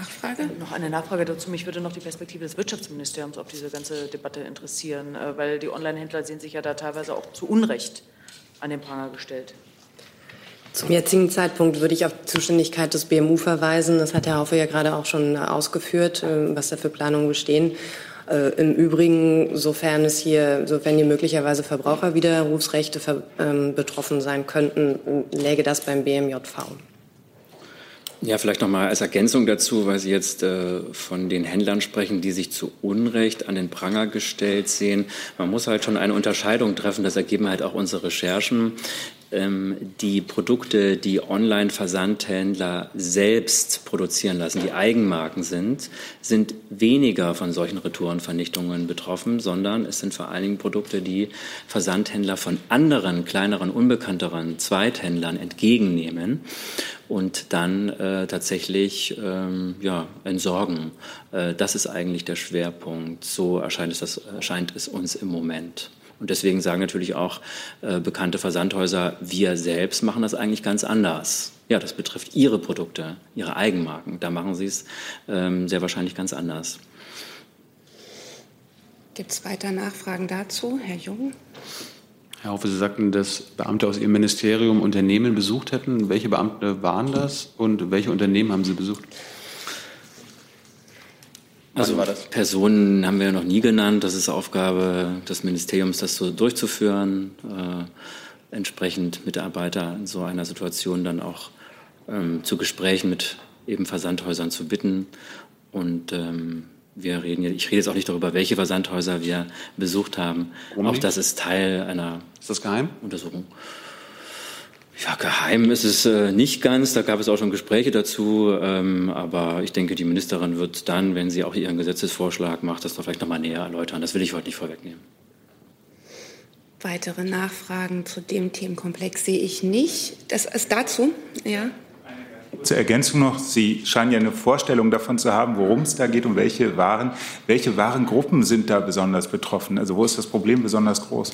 Nachfrage? Noch eine Nachfrage dazu. Mich würde noch die Perspektive des Wirtschaftsministeriums auf diese ganze Debatte interessieren, äh, weil die Online-Händler sehen sich ja da teilweise auch zu Unrecht an den Pranger gestellt. Zum jetzigen Zeitpunkt würde ich auf die Zuständigkeit des BMU verweisen. Das hat Herr Haufe ja gerade auch schon ausgeführt, äh, was da für Planungen bestehen. Äh, Im Übrigen, sofern es hier, sofern hier möglicherweise Verbraucherwiderrufsrechte ähm, betroffen sein könnten, läge das beim BMJV. Ja, vielleicht noch mal als Ergänzung dazu, weil Sie jetzt äh, von den Händlern sprechen, die sich zu Unrecht an den Pranger gestellt sehen. Man muss halt schon eine Unterscheidung treffen. Das ergeben halt auch unsere Recherchen. Ähm, die Produkte, die Online-Versandhändler selbst produzieren lassen, die Eigenmarken sind, sind weniger von solchen Retourenvernichtungen betroffen, sondern es sind vor allen Dingen Produkte, die Versandhändler von anderen, kleineren, unbekannteren Zweithändlern entgegennehmen und dann äh, tatsächlich ähm, ja, entsorgen. Äh, das ist eigentlich der Schwerpunkt. So erscheint es, das, erscheint es uns im Moment. Und deswegen sagen natürlich auch äh, bekannte Versandhäuser, wir selbst machen das eigentlich ganz anders. Ja, das betrifft ihre Produkte, ihre Eigenmarken. Da machen sie es ähm, sehr wahrscheinlich ganz anders. Gibt es weiter Nachfragen dazu? Herr Jung? Herr Haufe, Sie sagten, dass Beamte aus Ihrem Ministerium Unternehmen besucht hätten. Welche Beamte waren das und welche Unternehmen haben Sie besucht? Also Personen haben wir noch nie genannt. Das ist Aufgabe des Ministeriums, das so durchzuführen, äh, entsprechend Mitarbeiter in so einer Situation dann auch ähm, zu Gesprächen mit eben Versandhäusern zu bitten. Und ähm, wir reden, ich rede jetzt auch nicht darüber, welche Versandhäuser wir besucht haben. Warum auch nicht? das ist Teil einer ist das geheim? Untersuchung. Ja, geheim ist es äh, nicht ganz. Da gab es auch schon Gespräche dazu. Ähm, aber ich denke, die Ministerin wird dann, wenn sie auch ihren Gesetzesvorschlag macht, das doch vielleicht noch mal näher erläutern. Das will ich heute nicht vorwegnehmen. Weitere Nachfragen zu dem Themenkomplex sehe ich nicht. Das ist dazu, ja. Zur Ergänzung noch, Sie scheinen ja eine Vorstellung davon zu haben, worum es da geht und welche Waren, welche Warengruppen sind da besonders betroffen? Also wo ist das Problem besonders groß?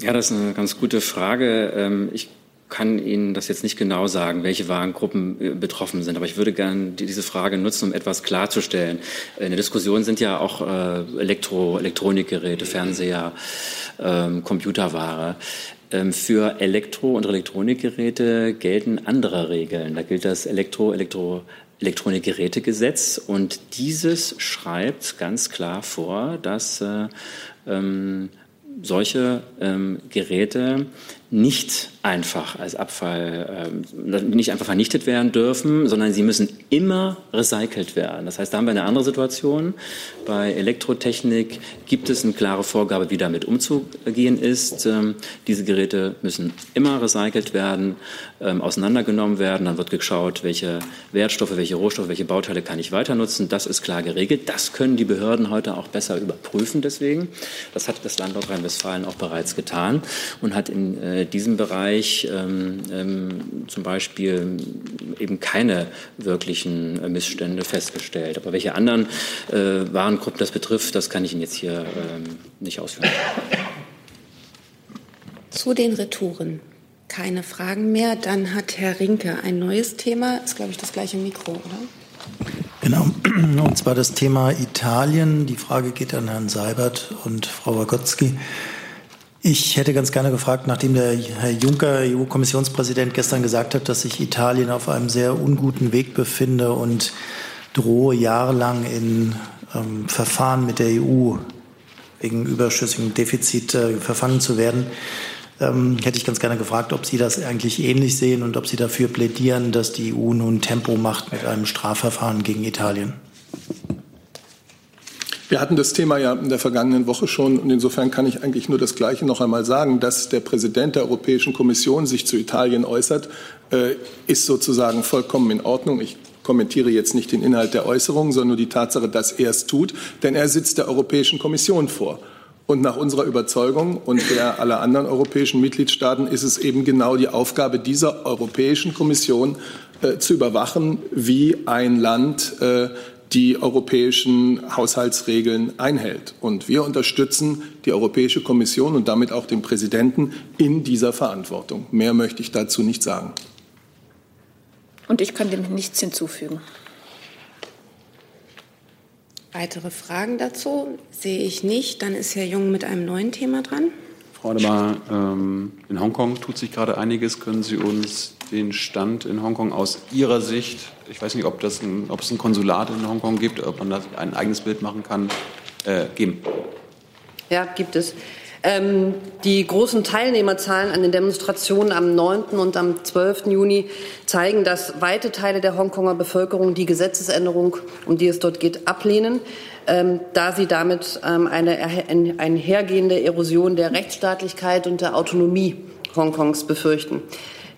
Ja, das ist eine ganz gute Frage. Ähm, ich kann Ihnen das jetzt nicht genau sagen, welche Warengruppen äh, betroffen sind, aber ich würde gerne diese Frage nutzen, um etwas klarzustellen. In der Diskussion sind ja auch äh, Elektro, Elektronikgeräte, Fernseher, ähm, Computerware. Ähm, für Elektro- und Elektronikgeräte gelten andere Regeln. Da gilt das Elektro-, Elektro Elektronikgerätegesetz und dieses schreibt ganz klar vor, dass äh, ähm, solche ähm, Geräte nicht einfach als Abfall, äh, nicht einfach vernichtet werden dürfen, sondern sie müssen immer recycelt werden. Das heißt, da haben wir eine andere Situation. Bei Elektrotechnik gibt es eine klare Vorgabe, wie damit umzugehen ist. Ähm, diese Geräte müssen immer recycelt werden, ähm, auseinandergenommen werden. Dann wird geschaut, welche Wertstoffe, welche Rohstoffe, welche Bauteile kann ich weiter nutzen. Das ist klar geregelt. Das können die Behörden heute auch besser überprüfen. Deswegen, das hat das Land Nordrhein-Westfalen auch bereits getan und hat in äh, diesem Bereich ähm, ähm, zum Beispiel eben keine wirklichen äh, Missstände festgestellt. Aber welche anderen äh, Warengruppen das betrifft, das kann ich Ihnen jetzt hier ähm, nicht ausführen. Zu den Retouren keine Fragen mehr. Dann hat Herr Rinke ein neues Thema. Ist, glaube ich, das gleiche Mikro, oder? Genau, und zwar das Thema Italien. Die Frage geht an Herrn Seibert und Frau Wagotzki. Ich hätte ganz gerne gefragt, nachdem der Herr Juncker, EU-Kommissionspräsident, gestern gesagt hat, dass sich Italien auf einem sehr unguten Weg befinde und drohe jahrelang in ähm, Verfahren mit der EU wegen überschüssigem Defizit äh, verfangen zu werden ähm, hätte ich ganz gerne gefragt, ob Sie das eigentlich ähnlich sehen und ob Sie dafür plädieren, dass die EU nun Tempo macht mit einem Strafverfahren gegen Italien. Wir hatten das Thema ja in der vergangenen Woche schon und insofern kann ich eigentlich nur das Gleiche noch einmal sagen, dass der Präsident der Europäischen Kommission sich zu Italien äußert, äh, ist sozusagen vollkommen in Ordnung. Ich kommentiere jetzt nicht den Inhalt der Äußerung, sondern nur die Tatsache, dass er es tut, denn er sitzt der Europäischen Kommission vor. Und nach unserer Überzeugung und der aller anderen europäischen Mitgliedstaaten ist es eben genau die Aufgabe dieser Europäischen Kommission äh, zu überwachen, wie ein Land äh, die europäischen Haushaltsregeln einhält. Und wir unterstützen die Europäische Kommission und damit auch den Präsidenten in dieser Verantwortung. Mehr möchte ich dazu nicht sagen. Und ich kann dem nichts hinzufügen. Weitere Fragen dazu sehe ich nicht. Dann ist Herr Jung mit einem neuen Thema dran. Frau Adebar, ähm, in Hongkong tut sich gerade einiges. Können Sie uns den Stand in Hongkong aus Ihrer Sicht, ich weiß nicht, ob, das ein, ob es ein Konsulat in Hongkong gibt, ob man da ein eigenes Bild machen kann, äh, geben? Ja, gibt es. Ähm, die großen Teilnehmerzahlen an den Demonstrationen am 9. und am 12. Juni zeigen, dass weite Teile der Hongkonger Bevölkerung die Gesetzesänderung, um die es dort geht, ablehnen, ähm, da sie damit ähm, eine einhergehende Erosion der Rechtsstaatlichkeit und der Autonomie Hongkongs befürchten.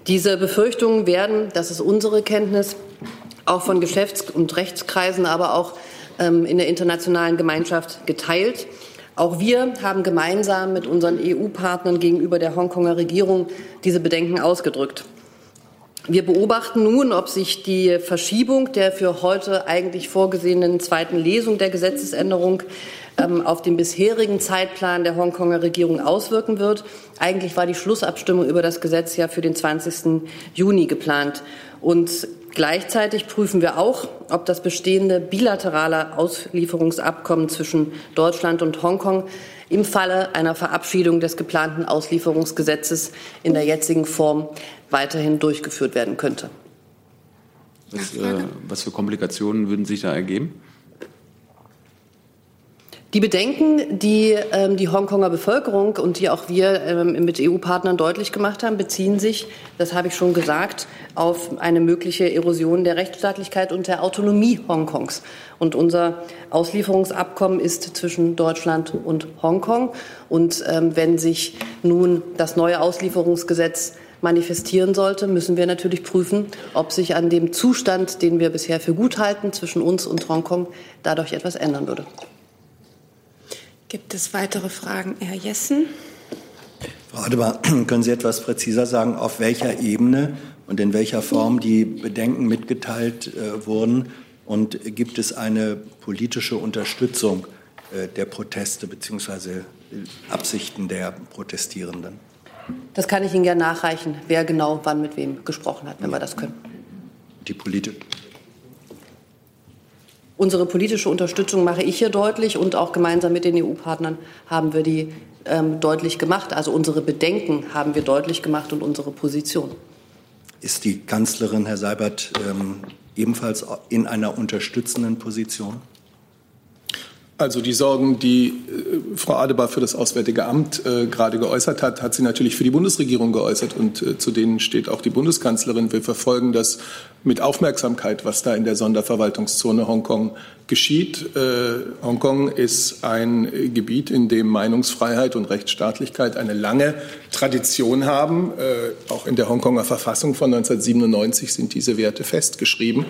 Diese Befürchtungen werden, das ist unsere Kenntnis, auch von Geschäfts- und Rechtskreisen, aber auch in der internationalen Gemeinschaft geteilt. Auch wir haben gemeinsam mit unseren EU-Partnern gegenüber der Hongkonger Regierung diese Bedenken ausgedrückt. Wir beobachten nun, ob sich die Verschiebung der für heute eigentlich vorgesehenen zweiten Lesung der Gesetzesänderung ähm, auf den bisherigen Zeitplan der Hongkonger Regierung auswirken wird. Eigentlich war die Schlussabstimmung über das Gesetz ja für den 20. Juni geplant. Und Gleichzeitig prüfen wir auch, ob das bestehende bilaterale Auslieferungsabkommen zwischen Deutschland und Hongkong im Falle einer Verabschiedung des geplanten Auslieferungsgesetzes in der jetzigen Form weiterhin durchgeführt werden könnte. Was, äh, was für Komplikationen würden sich da ergeben? Die Bedenken, die ähm, die Hongkonger Bevölkerung und die auch wir ähm, mit EU-Partnern deutlich gemacht haben, beziehen sich, das habe ich schon gesagt, auf eine mögliche Erosion der Rechtsstaatlichkeit und der Autonomie Hongkongs. Und unser Auslieferungsabkommen ist zwischen Deutschland und Hongkong. Und ähm, wenn sich nun das neue Auslieferungsgesetz manifestieren sollte, müssen wir natürlich prüfen, ob sich an dem Zustand, den wir bisher für gut halten, zwischen uns und Hongkong dadurch etwas ändern würde. Gibt es weitere Fragen? Herr Jessen. Frau Adebar, können Sie etwas präziser sagen, auf welcher Ebene und in welcher Form die Bedenken mitgeteilt äh, wurden? Und gibt es eine politische Unterstützung äh, der Proteste bzw. Äh, Absichten der Protestierenden? Das kann ich Ihnen gerne nachreichen, wer genau wann mit wem gesprochen hat, wenn wir das können. Die politische Unsere politische Unterstützung mache ich hier deutlich und auch gemeinsam mit den EU-Partnern haben wir die ähm, deutlich gemacht. Also unsere Bedenken haben wir deutlich gemacht und unsere Position. Ist die Kanzlerin, Herr Seibert, ähm, ebenfalls in einer unterstützenden Position? Also die Sorgen, die äh, Frau Adebar für das Auswärtige Amt äh, gerade geäußert hat, hat sie natürlich für die Bundesregierung geäußert und äh, zu denen steht auch die Bundeskanzlerin. Wir verfolgen das mit Aufmerksamkeit, was da in der Sonderverwaltungszone Hongkong geschieht. Hongkong ist ein Gebiet, in dem Meinungsfreiheit und Rechtsstaatlichkeit eine lange Tradition haben. Auch in der Hongkonger Verfassung von 1997 sind diese Werte festgeschrieben.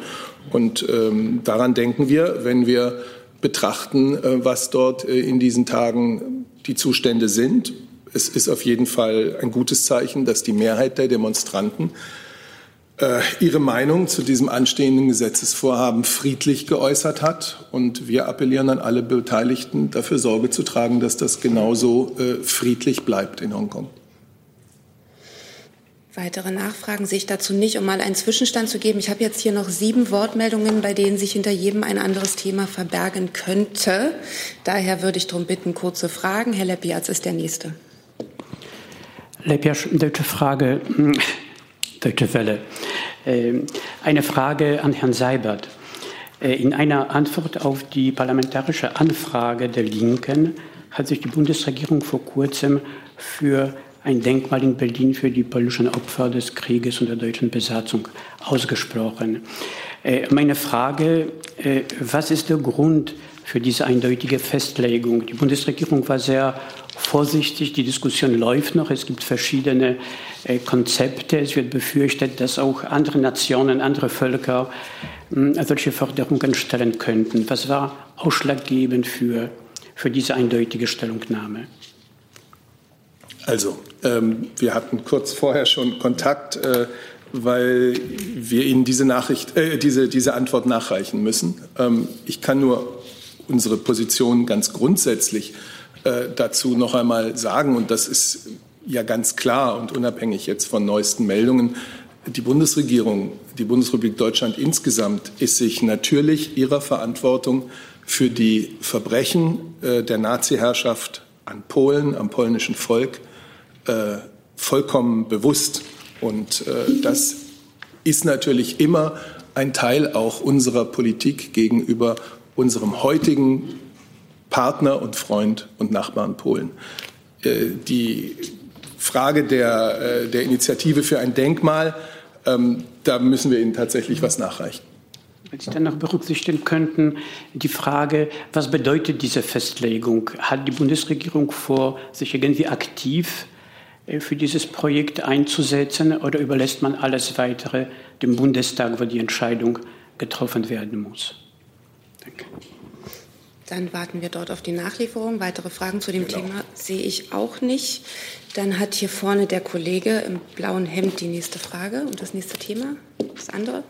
Und ähm, daran denken wir, wenn wir betrachten, äh, was dort äh, in diesen Tagen die Zustände sind. Es ist auf jeden Fall ein gutes Zeichen, dass die Mehrheit der Demonstranten äh, ihre Meinung zu diesem anstehenden Gesetzesvorhaben friedlich geäußert hat. Und wir appellieren an alle Beteiligten, dafür Sorge zu tragen, dass das genauso friedlich bleibt in Hongkong. Weitere Nachfragen sehe ich dazu nicht, um mal einen Zwischenstand zu geben. Ich habe jetzt hier noch sieben Wortmeldungen, bei denen sich hinter jedem ein anderes Thema verbergen könnte. Daher würde ich darum bitten, kurze Fragen. Herr Leppiatz ist der Nächste. Leppiatz, deutsche Frage, hm, Deutsche Welle. Ähm, eine Frage an Herrn Seibert. Äh, in einer Antwort auf die parlamentarische Anfrage der Linken hat sich die Bundesregierung vor kurzem für ein Denkmal in Berlin für die polnischen Opfer des Krieges und der deutschen Besatzung ausgesprochen. Äh, meine Frage, äh, was ist der Grund für diese eindeutige Festlegung? Die Bundesregierung war sehr vorsichtig, die Diskussion läuft noch, es gibt verschiedene äh, Konzepte, es wird befürchtet, dass auch andere Nationen, andere Völker solche Forderungen stellen könnten. Was war ausschlaggebend für, für diese eindeutige Stellungnahme? Also, ähm, wir hatten kurz vorher schon Kontakt, äh, weil wir Ihnen diese Nachricht, äh, diese, diese Antwort nachreichen müssen. Ähm, ich kann nur unsere Position ganz grundsätzlich äh, dazu noch einmal sagen, und das ist ja ganz klar und unabhängig jetzt von neuesten Meldungen. Die Bundesregierung, die Bundesrepublik Deutschland insgesamt ist sich natürlich ihrer Verantwortung für die Verbrechen äh, der Nazi-Herrschaft an Polen, am polnischen Volk äh, vollkommen bewusst. Und äh, das ist natürlich immer ein Teil auch unserer Politik gegenüber unserem heutigen Partner und Freund und Nachbarn Polen. Äh, die Frage der, äh, der Initiative für ein Denkmal, ähm, da müssen wir Ihnen tatsächlich was nachreichen. Wenn Sie dann noch berücksichtigen könnten, die Frage, was bedeutet diese Festlegung? Hat die Bundesregierung vor, sich irgendwie aktiv für dieses Projekt einzusetzen oder überlässt man alles weitere dem Bundestag, wo die Entscheidung getroffen werden muss? Danke. Dann warten wir dort auf die Nachlieferung. Weitere Fragen zu dem genau. Thema sehe ich auch nicht. Dann hat hier vorne der Kollege im blauen Hemd die nächste Frage und das nächste Thema. Das andere?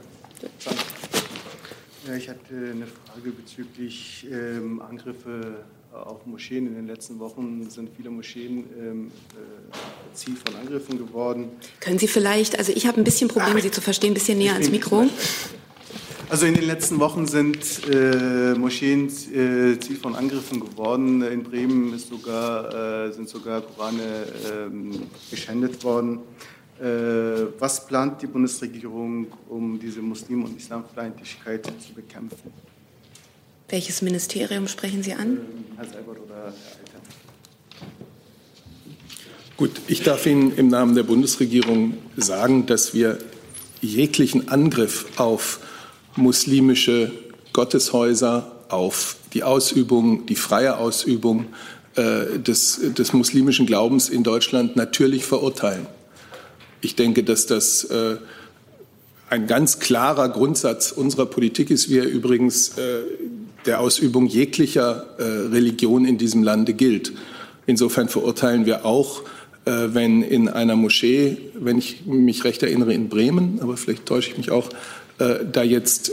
Ja, ich hatte eine Frage bezüglich ähm, Angriffe auf Moscheen. In den letzten Wochen sind viele Moscheen ähm, äh, Ziel von Angriffen geworden. Können Sie vielleicht, also ich habe ein bisschen Probleme, Sie zu verstehen, ein bisschen näher ans Mikro. Also in den letzten Wochen sind äh, Moscheen äh, Ziel von Angriffen geworden. In Bremen sogar, äh, sind sogar Korane ähm, geschändet worden. Äh, was plant die Bundesregierung, um diese Muslim- und Islamfeindlichkeit zu bekämpfen? Welches Ministerium sprechen Sie an? Gut, ich darf Ihnen im Namen der Bundesregierung sagen, dass wir jeglichen Angriff auf muslimische Gotteshäuser, auf die Ausübung, die freie Ausübung äh, des, des muslimischen Glaubens in Deutschland natürlich verurteilen. Ich denke, dass das äh, ein ganz klarer Grundsatz unserer Politik ist, wie er übrigens äh, der Ausübung jeglicher äh, Religion in diesem Lande gilt. Insofern verurteilen wir auch, äh, wenn in einer Moschee, wenn ich mich recht erinnere, in Bremen, aber vielleicht täusche ich mich auch, äh, da jetzt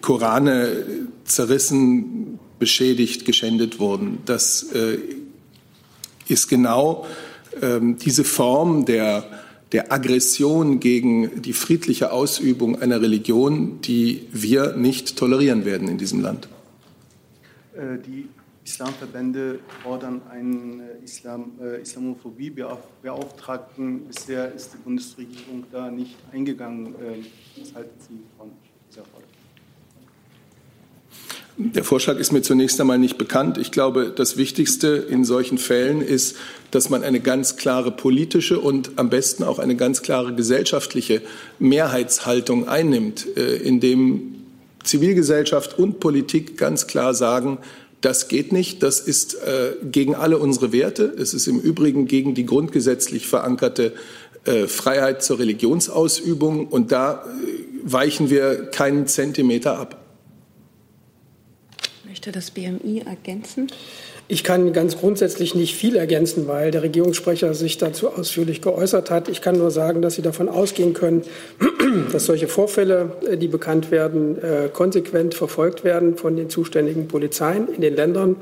Korane zerrissen, beschädigt, geschändet wurden. Das ist genau ähm, diese Form der der Aggression gegen die friedliche Ausübung einer Religion, die wir nicht tolerieren werden in diesem Land. Äh, die Islamverbände fordern einen äh, Islam, äh, Islamophobie-Beauftragten. Bisher ist die Bundesregierung da nicht eingegangen. Äh, was halten Sie von dieser Forderung? Der Vorschlag ist mir zunächst einmal nicht bekannt. Ich glaube, das Wichtigste in solchen Fällen ist, dass man eine ganz klare politische und am besten auch eine ganz klare gesellschaftliche Mehrheitshaltung einnimmt, äh, indem Zivilgesellschaft und Politik ganz klar sagen, das geht nicht, das ist äh, gegen alle unsere Werte, es ist im Übrigen gegen die grundgesetzlich verankerte äh, Freiheit zur Religionsausübung und da weichen wir keinen Zentimeter ab. Möchte das BMI ergänzen? Ich kann ganz grundsätzlich nicht viel ergänzen, weil der Regierungssprecher sich dazu ausführlich geäußert hat. Ich kann nur sagen, dass Sie davon ausgehen können, dass solche Vorfälle, äh, die bekannt werden, äh, konsequent verfolgt werden von den zuständigen Polizeien in den Ländern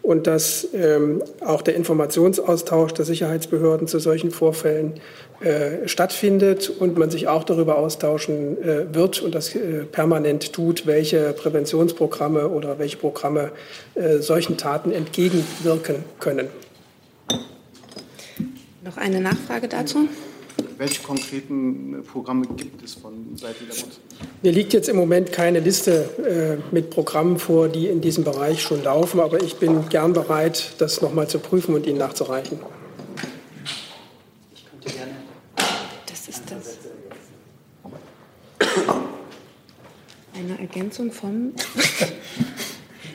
und dass ähm, auch der Informationsaustausch der Sicherheitsbehörden zu solchen Vorfällen äh, stattfindet und man sich auch darüber austauschen äh, wird und das äh, permanent tut, welche Präventionsprogramme oder welche Programme äh, solchen Taten entgegenwirken können. Noch eine Nachfrage dazu? Welche konkreten Programme gibt es von Seiten der Bundesregierung? Mir liegt jetzt im Moment keine Liste äh, mit Programmen vor, die in diesem Bereich schon laufen, aber ich bin gern bereit, das noch mal zu prüfen und Ihnen nachzureichen. Das ist das. Eine Ergänzung vom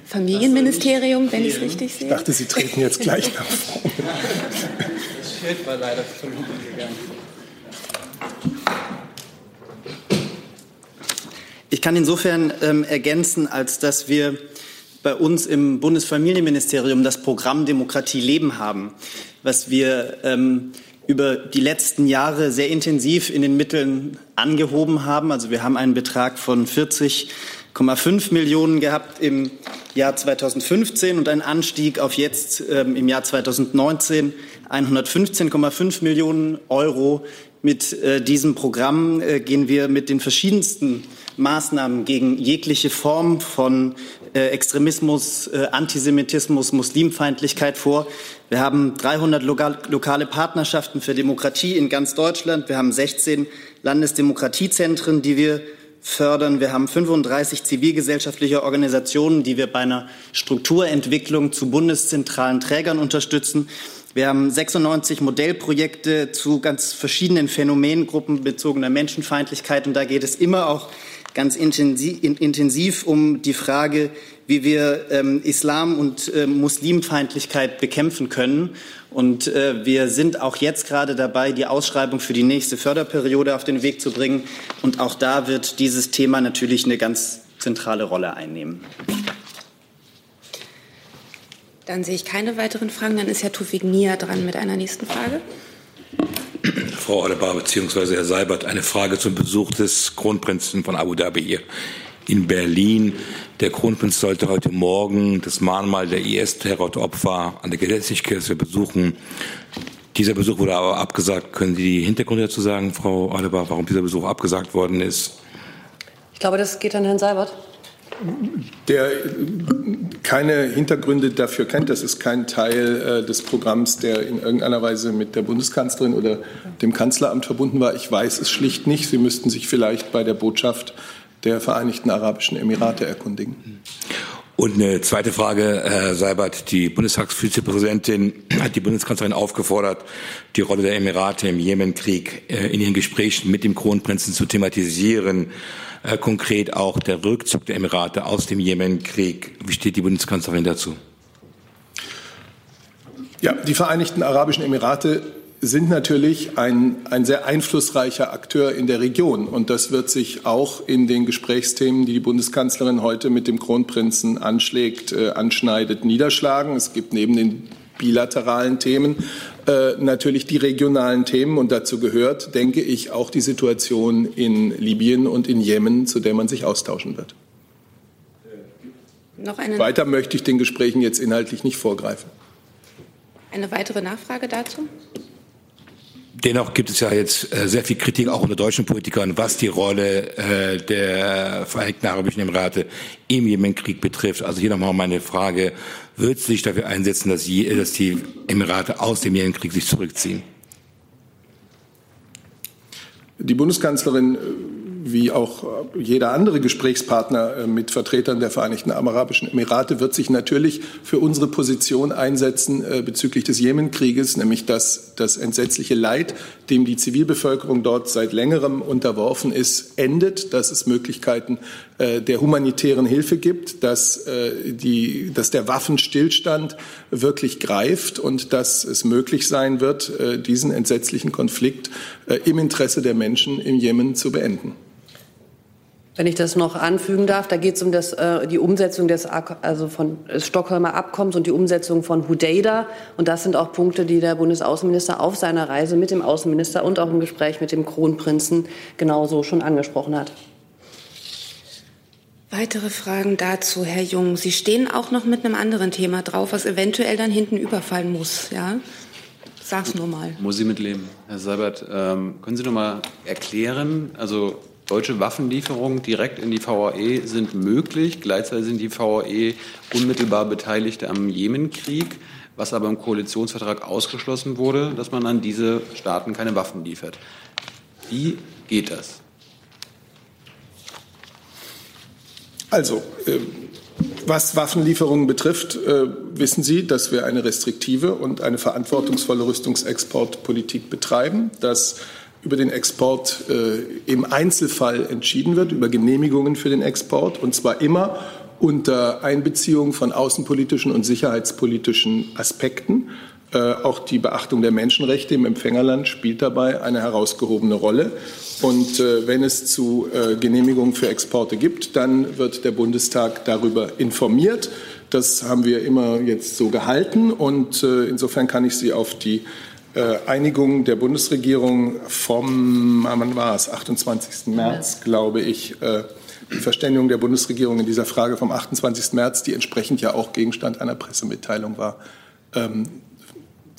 Familienministerium, wenn ich es richtig sehe. Ich dachte, Sie treten jetzt gleich nach vorne. Das Schild war leider verloren gegangen. Ich kann insofern ähm, ergänzen, als dass wir bei uns im Bundesfamilienministerium das Programm Demokratie leben haben, was wir ähm, über die letzten Jahre sehr intensiv in den Mitteln angehoben haben. Also wir haben einen Betrag von 40,5 Millionen gehabt im Jahr 2015 und einen Anstieg auf jetzt ähm, im Jahr 2019 115,5 Millionen Euro. Mit äh, diesem Programm äh, gehen wir mit den verschiedensten Maßnahmen gegen jegliche Form von äh, Extremismus, äh, Antisemitismus, Muslimfeindlichkeit vor. Wir haben 300 lokal, lokale Partnerschaften für Demokratie in ganz Deutschland. Wir haben 16 Landesdemokratiezentren, die wir fördern. Wir haben 35 zivilgesellschaftliche Organisationen, die wir bei einer Strukturentwicklung zu bundeszentralen Trägern unterstützen. Wir haben 96 Modellprojekte zu ganz verschiedenen Phänomengruppen bezogener Menschenfeindlichkeit. Und da geht es immer auch ganz intensiv, intensiv um die Frage, wie wir ähm, Islam und äh, Muslimfeindlichkeit bekämpfen können. Und äh, wir sind auch jetzt gerade dabei, die Ausschreibung für die nächste Förderperiode auf den Weg zu bringen. Und auch da wird dieses Thema natürlich eine ganz zentrale Rolle einnehmen. Dann sehe ich keine weiteren Fragen. Dann ist Herr Tufik Nia dran mit einer nächsten Frage. Frau Adebar bzw. Herr Seibert, eine Frage zum Besuch des Kronprinzen von Abu Dhabi hier in Berlin. Der Kronprinz sollte heute Morgen das Mahnmal der IS-Terroropfer an der Gesetzlichkirche besuchen. Dieser Besuch wurde aber abgesagt. Können Sie die Hintergründe dazu sagen, Frau Adebar, warum dieser Besuch abgesagt worden ist? Ich glaube, das geht an Herrn Seibert der keine Hintergründe dafür kennt. Das ist kein Teil äh, des Programms, der in irgendeiner Weise mit der Bundeskanzlerin oder dem Kanzleramt verbunden war. Ich weiß es schlicht nicht. Sie müssten sich vielleicht bei der Botschaft der Vereinigten Arabischen Emirate erkundigen. Und eine zweite Frage, Herr Seibert. Die Bundestagsvizepräsidentin hat die Bundeskanzlerin aufgefordert, die Rolle der Emirate im Jemenkrieg äh, in ihren Gesprächen mit dem Kronprinzen zu thematisieren. Äh, konkret auch der Rückzug der Emirate aus dem Jemenkrieg. Wie steht die Bundeskanzlerin dazu? Ja, die Vereinigten Arabischen Emirate sind natürlich ein, ein sehr einflussreicher Akteur in der Region. Und das wird sich auch in den Gesprächsthemen, die die Bundeskanzlerin heute mit dem Kronprinzen anschlägt, äh, anschneidet, niederschlagen. Es gibt neben den bilateralen Themen äh, natürlich die regionalen Themen und dazu gehört, denke ich, auch die Situation in Libyen und in Jemen, zu der man sich austauschen wird. Weiter möchte ich den Gesprächen jetzt inhaltlich nicht vorgreifen. Eine weitere Nachfrage dazu? Dennoch gibt es ja jetzt äh, sehr viel Kritik auch unter deutschen Politikern, was die Rolle äh, der Vereinigten Arabischen Emirate im Jemenkrieg betrifft. Also hier nochmal meine Frage, wird sich dafür einsetzen, dass, die Emirate aus dem Jemenkrieg sich zurückziehen? Die Bundeskanzlerin wie auch jeder andere Gesprächspartner äh, mit Vertretern der Vereinigten Arabischen Emirate wird sich natürlich für unsere Position einsetzen äh, bezüglich des Jemenkrieges, nämlich dass das entsetzliche Leid, dem die Zivilbevölkerung dort seit längerem unterworfen ist, endet, dass es Möglichkeiten der humanitären Hilfe gibt, dass, die, dass der Waffenstillstand wirklich greift und dass es möglich sein wird, diesen entsetzlichen Konflikt im Interesse der Menschen im Jemen zu beenden. Wenn ich das noch anfügen darf, da geht es um das, äh, die Umsetzung des, also von Stockholmer Abkommens und die Umsetzung von Hudeida. Und das sind auch Punkte, die der Bundesaußenminister auf seiner Reise mit dem Außenminister und auch im Gespräch mit dem Kronprinzen genauso schon angesprochen hat. Weitere Fragen dazu, Herr Jung. Sie stehen auch noch mit einem anderen Thema drauf, was eventuell dann hinten überfallen muss. Ja? Sag's nur mal. Muss ich mitleben. Herr Seibert, ähm, können Sie noch mal erklären, also deutsche Waffenlieferungen direkt in die VAE sind möglich, gleichzeitig sind die VAE unmittelbar beteiligt am Jemenkrieg, was aber im Koalitionsvertrag ausgeschlossen wurde, dass man an diese Staaten keine Waffen liefert. Wie geht das? Also, äh, was Waffenlieferungen betrifft, äh, wissen Sie, dass wir eine restriktive und eine verantwortungsvolle Rüstungsexportpolitik betreiben, dass über den Export äh, im Einzelfall entschieden wird, über Genehmigungen für den Export, und zwar immer unter Einbeziehung von außenpolitischen und sicherheitspolitischen Aspekten. Äh, auch die Beachtung der Menschenrechte im Empfängerland spielt dabei eine herausgehobene Rolle. Und äh, wenn es zu äh, Genehmigungen für Exporte gibt, dann wird der Bundestag darüber informiert. Das haben wir immer jetzt so gehalten. Und insofern kann ich Sie auf die Einigung der Bundesregierung vom, wann war es, 28. März, glaube ich, die Verständigung der Bundesregierung in dieser Frage vom 28. März, die entsprechend ja auch Gegenstand einer Pressemitteilung war, ähm,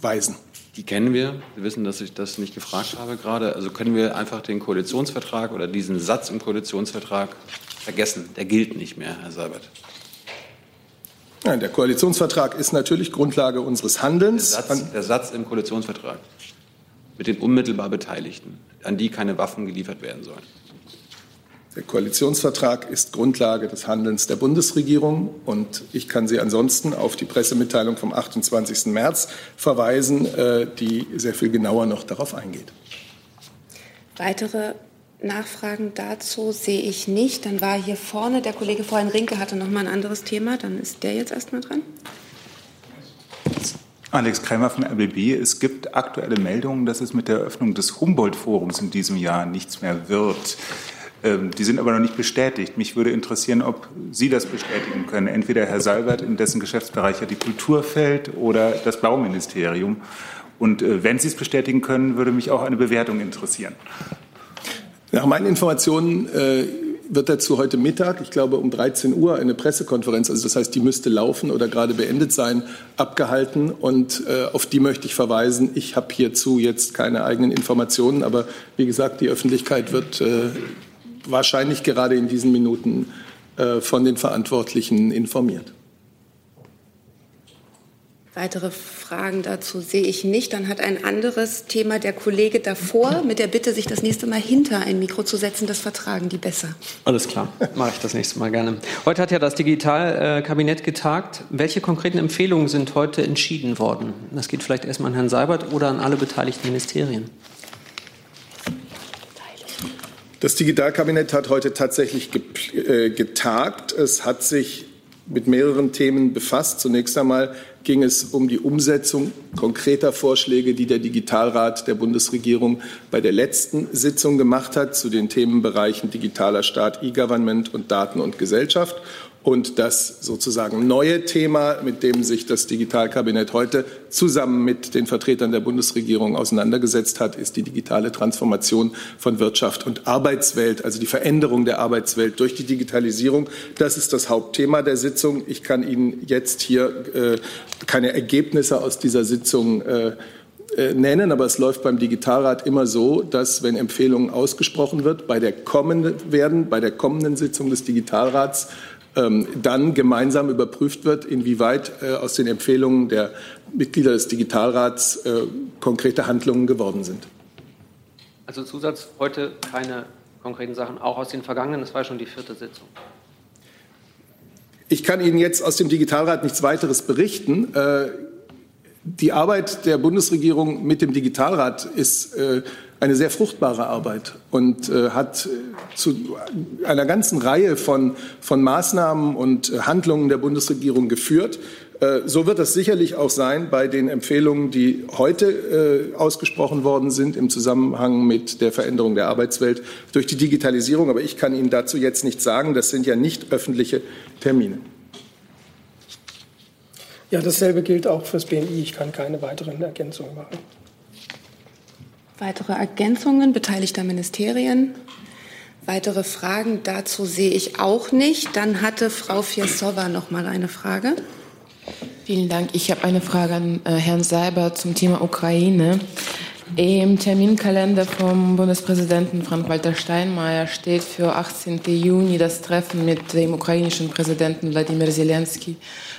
weisen. Die kennen wir. Sie wissen, dass ich das nicht gefragt habe gerade. Also können wir einfach den Koalitionsvertrag oder diesen Satz im Koalitionsvertrag vergessen. Der gilt nicht mehr, Herr Seibert. Nein, der Koalitionsvertrag ist natürlich Grundlage unseres Handelns. Der Satz, der Satz im Koalitionsvertrag mit den unmittelbar Beteiligten, an die keine Waffen geliefert werden sollen. Der Koalitionsvertrag ist Grundlage des Handelns der Bundesregierung und ich kann Sie ansonsten auf die Pressemitteilung vom 28. März verweisen, äh, die sehr viel genauer noch darauf eingeht. Weitere Nachfragen dazu sehe ich nicht. Dann war hier vorne der Kollege vorhin Rinke hatte noch mal ein anderes Thema. Dann ist der jetzt erstmal dran. Alex Krämer von RBB. Es gibt aktuelle Meldungen, dass es mit der Eröffnung des Humboldt-Forums in diesem Jahr nichts mehr wird. Ähm, die sind aber noch nicht bestätigt. Mich würde interessieren, ob Sie das bestätigen können. Entweder Herr Seibert, in dessen Geschäftsbereich ja die Kultur fällt, oder das Bauministerium. Und äh, wenn Sie es bestätigen können, würde mich auch eine Bewertung interessieren. Nach meinen Informationen äh, wird dazu heute Mittag, ich glaube um 13 Uhr, eine Pressekonferenz, also das heißt, die müsste laufen oder gerade beendet sein, abgehalten. Und äh, auf die möchte ich verweisen. Ich habe hierzu jetzt keine eigenen Informationen, aber wie gesagt, die Öffentlichkeit wird äh, wahrscheinlich gerade in diesen Minuten äh, von den Verantwortlichen informiert. Weitere Fragen dazu sehe ich nicht. Dann hat ein anderes Thema der Kollege davor mit der Bitte, sich das nächste Mal hinter ein Mikro zu setzen. Das vertragen die besser. Alles klar, mache ich das nächste Mal gerne. Heute hat ja das Digitalkabinett getagt. Welche konkreten Empfehlungen sind heute entschieden worden? Das geht vielleicht erstmal an Herrn Seibert oder an alle beteiligten Ministerien. Das Digitalkabinett hat heute tatsächlich äh, getagt. Es hat sich mit mehreren Themen befasst. Zunächst einmal ging es um die Umsetzung konkreter Vorschläge, die der Digitalrat der Bundesregierung bei der letzten Sitzung gemacht hat zu den Themenbereichen digitaler Staat, E-Government und Daten und Gesellschaft. Und das sozusagen neue Thema, mit dem sich das Digitalkabinett heute zusammen mit den Vertretern der Bundesregierung auseinandergesetzt hat, ist die digitale Transformation von Wirtschaft und Arbeitswelt, also die Veränderung der Arbeitswelt durch die Digitalisierung. Das ist das Hauptthema der Sitzung. Ich kann Ihnen jetzt hier äh, keine Ergebnisse aus dieser Sitzung äh, äh nennen, aber es läuft beim Digitalrat immer so, dass wenn Empfehlungen ausgesprochen wird, bei der kommenden werden, bei der kommenden Sitzung des Digitalrats dann gemeinsam überprüft wird, inwieweit äh, aus den Empfehlungen der Mitglieder des Digitalrats äh, konkrete Handlungen geworden sind. Also Zusatz heute keine konkreten Sachen, auch aus den vergangenen, das war schon die vierte Sitzung. Ich kann Ihnen jetzt aus dem Digitalrat nichts weiteres berichten. Äh, die Arbeit der Bundesregierung mit dem Digitalrat ist eine sehr fruchtbare Arbeit und äh, hat zu einer ganzen Reihe von, von Maßnahmen und äh, Handlungen der Bundesregierung geführt. Äh, so wird das sicherlich auch sein bei den Empfehlungen, die heute äh, ausgesprochen worden sind im Zusammenhang mit der Veränderung der Arbeitswelt durch die Digitalisierung. Aber ich kann Ihnen dazu jetzt nichts sagen. Das sind ja nicht öffentliche Termine. Ja, dasselbe gilt auch fürs BMI. Ich kann keine weiteren Ergänzungen machen. Weitere Ergänzungen beteiligter Ministerien? Weitere Fragen dazu sehe ich auch nicht. Dann hatte Frau Fiesova noch mal eine Frage. Vielen Dank. Ich habe eine Frage an äh, Herrn Seiber zum Thema Ukraine. Im Terminkalender vom Bundespräsidenten Frank-Walter Steinmeier steht für 18. Juni das Treffen mit dem ukrainischen Präsidenten Wladimir Zelensky.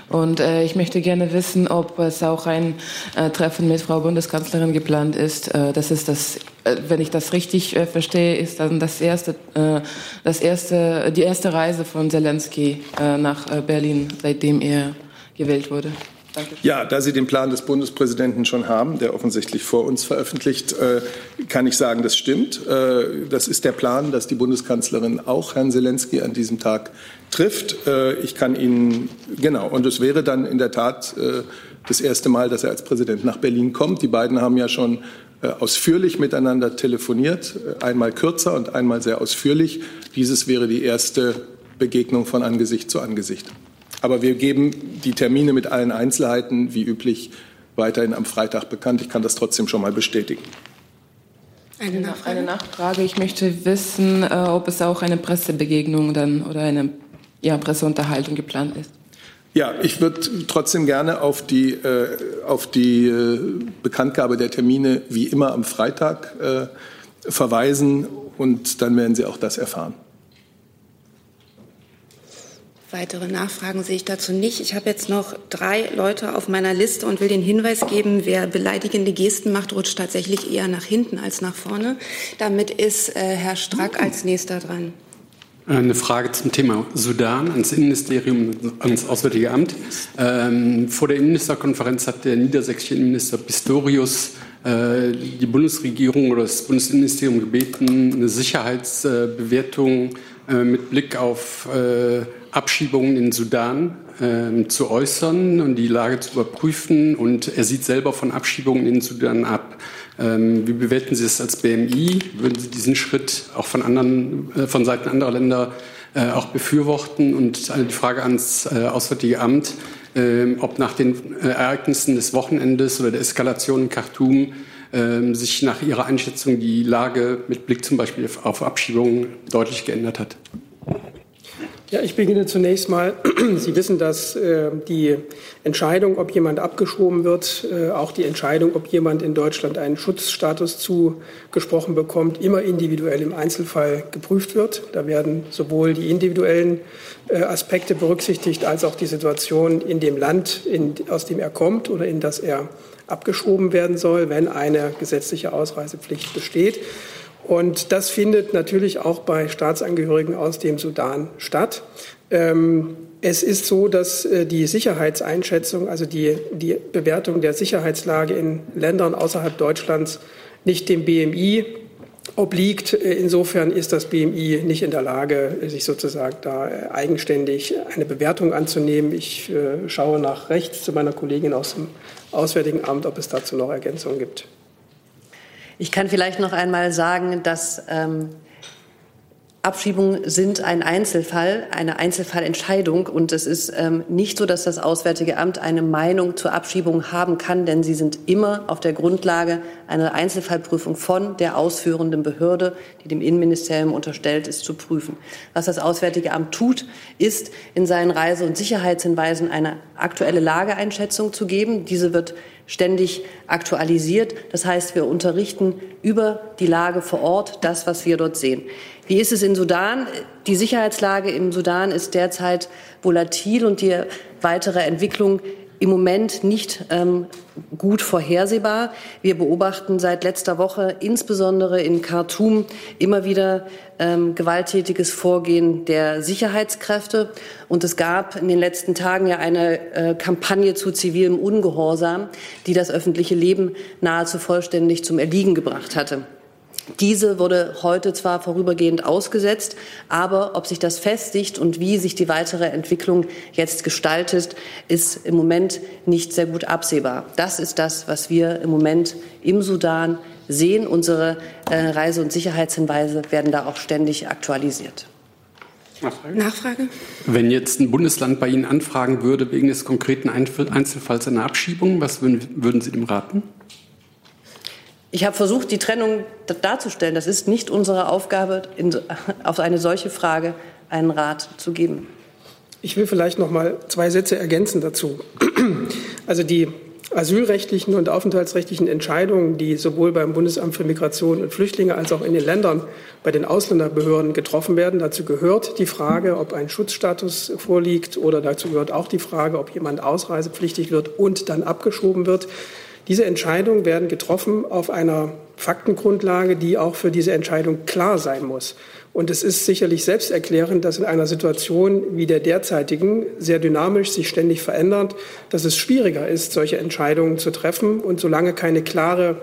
Und äh, ich möchte gerne wissen, ob es auch ein äh, Treffen mit Frau Bundeskanzlerin geplant ist. Äh, das ist das, äh, wenn ich das richtig äh, verstehe, ist dann das erste, äh, das erste, die erste Reise von Zelensky nach Berlin, seitdem er gewählt wurde. Danke. Ja, da Sie den Plan des Bundespräsidenten schon haben, der offensichtlich vor uns veröffentlicht, äh, kann ich sagen, das stimmt. Äh, das ist der Plan, dass die Bundeskanzlerin auch Herrn Zelensky an diesem Tag trifft. Äh, ich kann Ihnen, genau, und es wäre dann in der Tat das erste Mal, dass er als Präsident nach Berlin kommt. Die beiden haben ja schon ausführlich miteinander telefoniert, einmal kürzer und einmal sehr ausführlich. Dieses wäre die erste Begegnung von Angesicht zu Angesicht. Aber wir geben die Termine mit allen Einzelheiten wie üblich weiterhin am Freitag bekannt. Ich kann das trotzdem schon mal bestätigen. Eine Nachfrage. Eine Nachfrage. Ich möchte wissen, äh, ob es auch eine Pressebegegnung dann oder eine ja, Presseunterhaltung geplant ist. Ja, ich würde trotzdem gerne auf die, äh, auf die äh, Bekanntgabe der Termine wie immer am Freitag äh, verweisen und dann werden Sie auch das erfahren. Weitere Nachfragen sehe ich dazu nicht. Ich habe jetzt noch drei Leute auf meiner Liste und will den Hinweis geben, wer beleidigende Gesten macht, rutscht tatsächlich eher nach hinten als nach vorne. Damit ist äh, Herr Strack als nächster dran. Eine Frage zum Thema Sudan ans Innenministerium, ans Auswärtige Amt. Ähm, vor der Innenministerkonferenz hat der niedersächsische Innenminister Pistorius äh, die Bundesregierung oder das Bundesinnenministerium gebeten, eine Sicherheitsbewertung mit Blick auf äh, Abschiebungen in Sudan äh, zu äußern und die Lage zu überprüfen. Und er sieht selber von Abschiebungen in Sudan ab. Ähm, wie bewerten Sie es als BMI? Würden Sie diesen Schritt auch von, anderen, äh, von Seiten anderer Länder äh, auch befürworten? Und die Frage ans äh, Auswärtige Amt, ähm, ob nach den äh, Ereignissen des Wochenendes oder der Eskalation in Khartoum ähm, sich nach Ihrer Einschätzung die Lage mit Blick zum Beispiel auf Abschiebungen deutlich geändert hat. Ja, ich beginne zunächst mal. Sie wissen, dass äh, die Entscheidung, ob jemand abgeschoben wird, äh, auch die Entscheidung, ob jemand in Deutschland einen Schutzstatus zugesprochen bekommt, immer individuell im Einzelfall geprüft wird. Da werden sowohl die individuellen äh, Aspekte berücksichtigt, als auch die Situation in dem Land, in, aus dem er kommt oder in das er abgeschoben werden soll, wenn eine gesetzliche Ausreisepflicht besteht. Und das findet natürlich auch bei Staatsangehörigen aus dem Sudan statt. Ähm, es ist so, dass äh, die Sicherheitseinschätzung, also die, die Bewertung der Sicherheitslage in Ländern außerhalb Deutschlands nicht dem BMI obliegt. Äh, insofern ist das BMI nicht in der Lage, sich sozusagen da äh, eigenständig eine Bewertung anzunehmen. Ich schaue nach rechts zu meiner Kollegin aus dem Auswärtigen Amt, ob es dazu noch Ergänzungen gibt. Ich kann vielleicht noch einmal sagen, dass ähm, Abschiebungen sind ein Einzelfall, eine Einzelfallentscheidung. Und es ist ähm, nicht so, dass das Auswärtige Amt eine Meinung zur Abschiebung haben kann, denn sie sind immer auf der Grundlage einer Einzelfallprüfung von der ausführenden Behörde, die dem Innenministerium unterstellt ist, zu prüfen. Was das Auswärtige Amt tut, ist in seinen Reise- und Sicherheitshinweisen eine aktuelle Lageeinschätzung zu geben. Diese wird ständig aktualisiert. Das heißt, wir unterrichten über die Lage vor Ort das, was wir dort sehen. Wie ist es in Sudan? Die Sicherheitslage im Sudan ist derzeit volatil und die weitere Entwicklung im Moment nicht ähm, gut vorhersehbar. Wir beobachten seit letzter Woche insbesondere in Khartoum immer wieder ähm, gewalttätiges Vorgehen der Sicherheitskräfte. Und es gab in den letzten Tagen ja eine äh, Kampagne zu zivilem Ungehorsam, die das öffentliche Leben nahezu vollständig zum Erliegen gebracht hatte. Diese wurde heute zwar vorübergehend ausgesetzt, aber ob sich das festigt und wie sich die weitere Entwicklung jetzt gestaltet, ist im Moment nicht sehr gut absehbar. Das ist das, was wir im Moment im Sudan sehen. Unsere äh, Reise- und Sicherheitshinweise werden da auch ständig aktualisiert. Nachfrage? Nachfrage? Wenn jetzt ein Bundesland bei Ihnen anfragen würde wegen des konkreten Einzelfalls einer Abschiebung, was würden, würden Sie dem raten? Ich habe versucht, die Trennung darzustellen. Das ist nicht unsere Aufgabe, in, auf eine solche Frage einen Rat zu geben. Ich will vielleicht noch mal zwei Sätze ergänzen dazu. Also die asylrechtlichen und aufenthaltsrechtlichen Entscheidungen, die sowohl beim Bundesamt für Migration und Flüchtlinge als auch in den Ländern bei den Ausländerbehörden getroffen werden. Dazu gehört die Frage, ob ein Schutzstatus vorliegt oder dazu gehört auch die Frage, ob jemand ausreisepflichtig wird und dann abgeschoben wird. Diese Entscheidungen werden getroffen auf einer Faktengrundlage, die auch für diese Entscheidung klar sein muss. Und es ist sicherlich selbsterklärend, dass in einer Situation wie der derzeitigen, sehr dynamisch, sich ständig verändernd, dass es schwieriger ist, solche Entscheidungen zu treffen. Und solange keine klare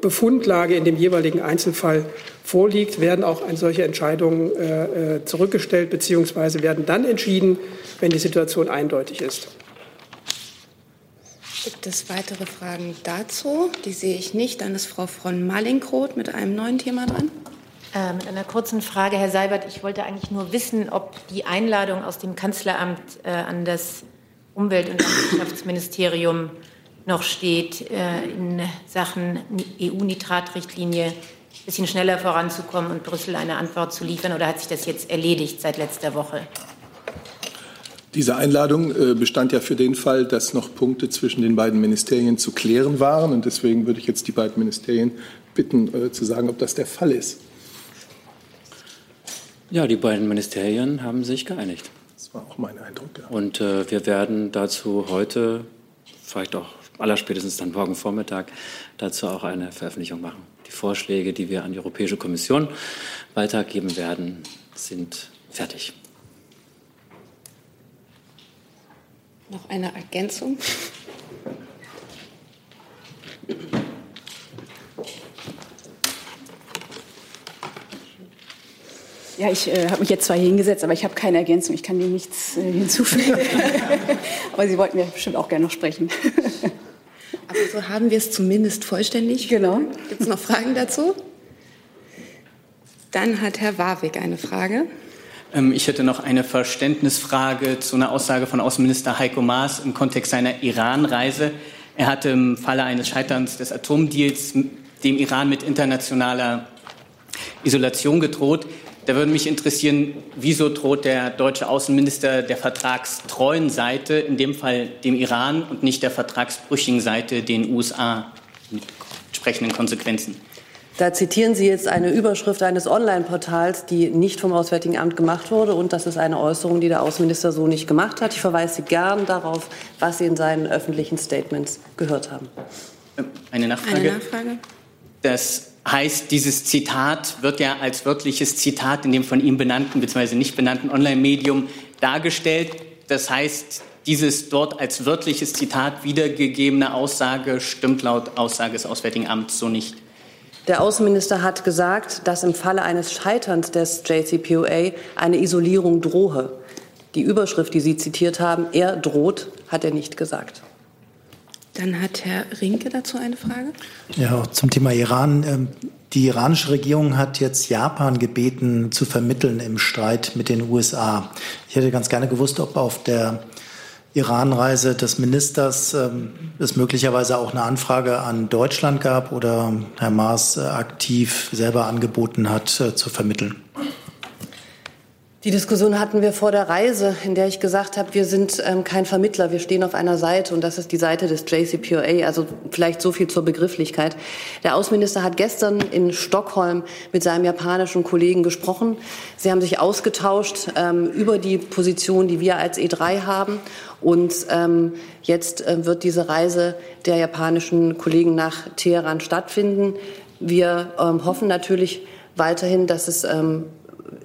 Befundlage in dem jeweiligen Einzelfall vorliegt, werden auch solche Entscheidungen äh, äh, zurückgestellt bzw. werden dann entschieden, wenn die Situation eindeutig ist. Gibt es weitere Fragen dazu? Die sehe ich nicht. Dann ist Frau von Mallinckroth mit einem neuen Thema dran. Äh, mit einer kurzen Frage, Herr Seibert. Ich wollte eigentlich nur wissen, ob die Einladung aus dem Kanzleramt äh, an das Umwelt- und Landwirtschaftsministerium noch steht, äh, in Sachen EU-Nitratrichtlinie ein bisschen schneller voranzukommen und Brüssel eine Antwort zu liefern. Oder hat sich das jetzt erledigt seit letzter Woche? Diese Einladung äh, bestand ja für den Fall, dass noch Punkte zwischen den beiden Ministerien zu klären waren. Und deswegen würde ich jetzt die beiden Ministerien bitten, äh, zu sagen, ob das der Fall ist. Ja, die beiden Ministerien haben sich geeinigt. Das war auch mein Eindruck. Ja. Und äh, wir werden dazu heute, vielleicht auch allerspätestens dann morgen Vormittag, dazu auch eine Veröffentlichung machen. Die Vorschläge, die wir an die Europäische Kommission weitergeben werden, sind fertig. Noch eine Ergänzung? Ja, ich äh, habe mich jetzt zwar hier hingesetzt, aber ich habe keine Ergänzung. Ich kann dem nichts äh, hinzufügen. aber Sie wollten mir bestimmt auch gerne noch sprechen. aber so haben wir es zumindest vollständig. Genau. Gibt es noch Fragen dazu? Dann hat Herr Warwick eine Frage. Ähm, ich hätte noch eine Verständnisfrage zu einer Aussage von Außenminister Heiko Maas im Kontext seiner Iran-Reise. Er hatte im Falle eines Scheiterns des Atomdeals dem Iran mit internationaler Isolation gedroht. Da würde mich interessieren, wieso droht der deutsche Außenminister der vertragstreuen Seite, in dem Fall dem Iran, und nicht der vertragsbrüchigen Seite den USA mit entsprechenden Konsequenzen? Da zitieren Sie jetzt eine Überschrift eines Online-Portals, die nicht vom Auswärtigen Amt gemacht wurde. Und das ist eine Äußerung, die der Außenminister so nicht gemacht hat. Ich verweise Sie gern darauf, was Sie in seinen öffentlichen Statements gehört haben. Eine Nachfrage. Eine Nachfrage. Das heißt, dieses Zitat wird ja als wörtliches Zitat in dem von ihm benannten bzw. nicht benannten Online-Medium dargestellt. Das heißt, dieses dort als wörtliches Zitat wiedergegebene Aussage stimmt laut Aussage des Auswärtigen Amts so nicht. Der Außenminister hat gesagt, dass im Falle eines Scheiterns des JCPOA eine Isolierung drohe. Die Überschrift, die Sie zitiert haben, er droht, hat er nicht gesagt. Dann hat Herr Rinke dazu eine Frage. Ja, zum Thema Iran. Ähm, die iranische Regierung hat jetzt Japan gebeten, zu vermitteln im Streit mit den USA. Ich hätte ganz gerne gewusst, ob auf der Iran-Reise des Ministers ähm, es möglicherweise auch eine Anfrage an Deutschland gab oder Herr Maas äh, aktiv selber angeboten hat, äh, zu vermitteln? Die Diskussion hatten wir vor der Reise, in der ich gesagt habe, wir sind ähm, kein Vermittler, wir stehen auf einer Seite und das ist die Seite des JCPOA. Also vielleicht so viel zur Begrifflichkeit. Der Außenminister hat gestern in Stockholm mit seinem japanischen Kollegen gesprochen. Sie haben sich ausgetauscht ähm, über die Position, die wir als E3 haben. Und ähm, jetzt äh, wird diese Reise der japanischen Kollegen nach Teheran stattfinden. Wir ähm, hoffen natürlich weiterhin, dass es ähm,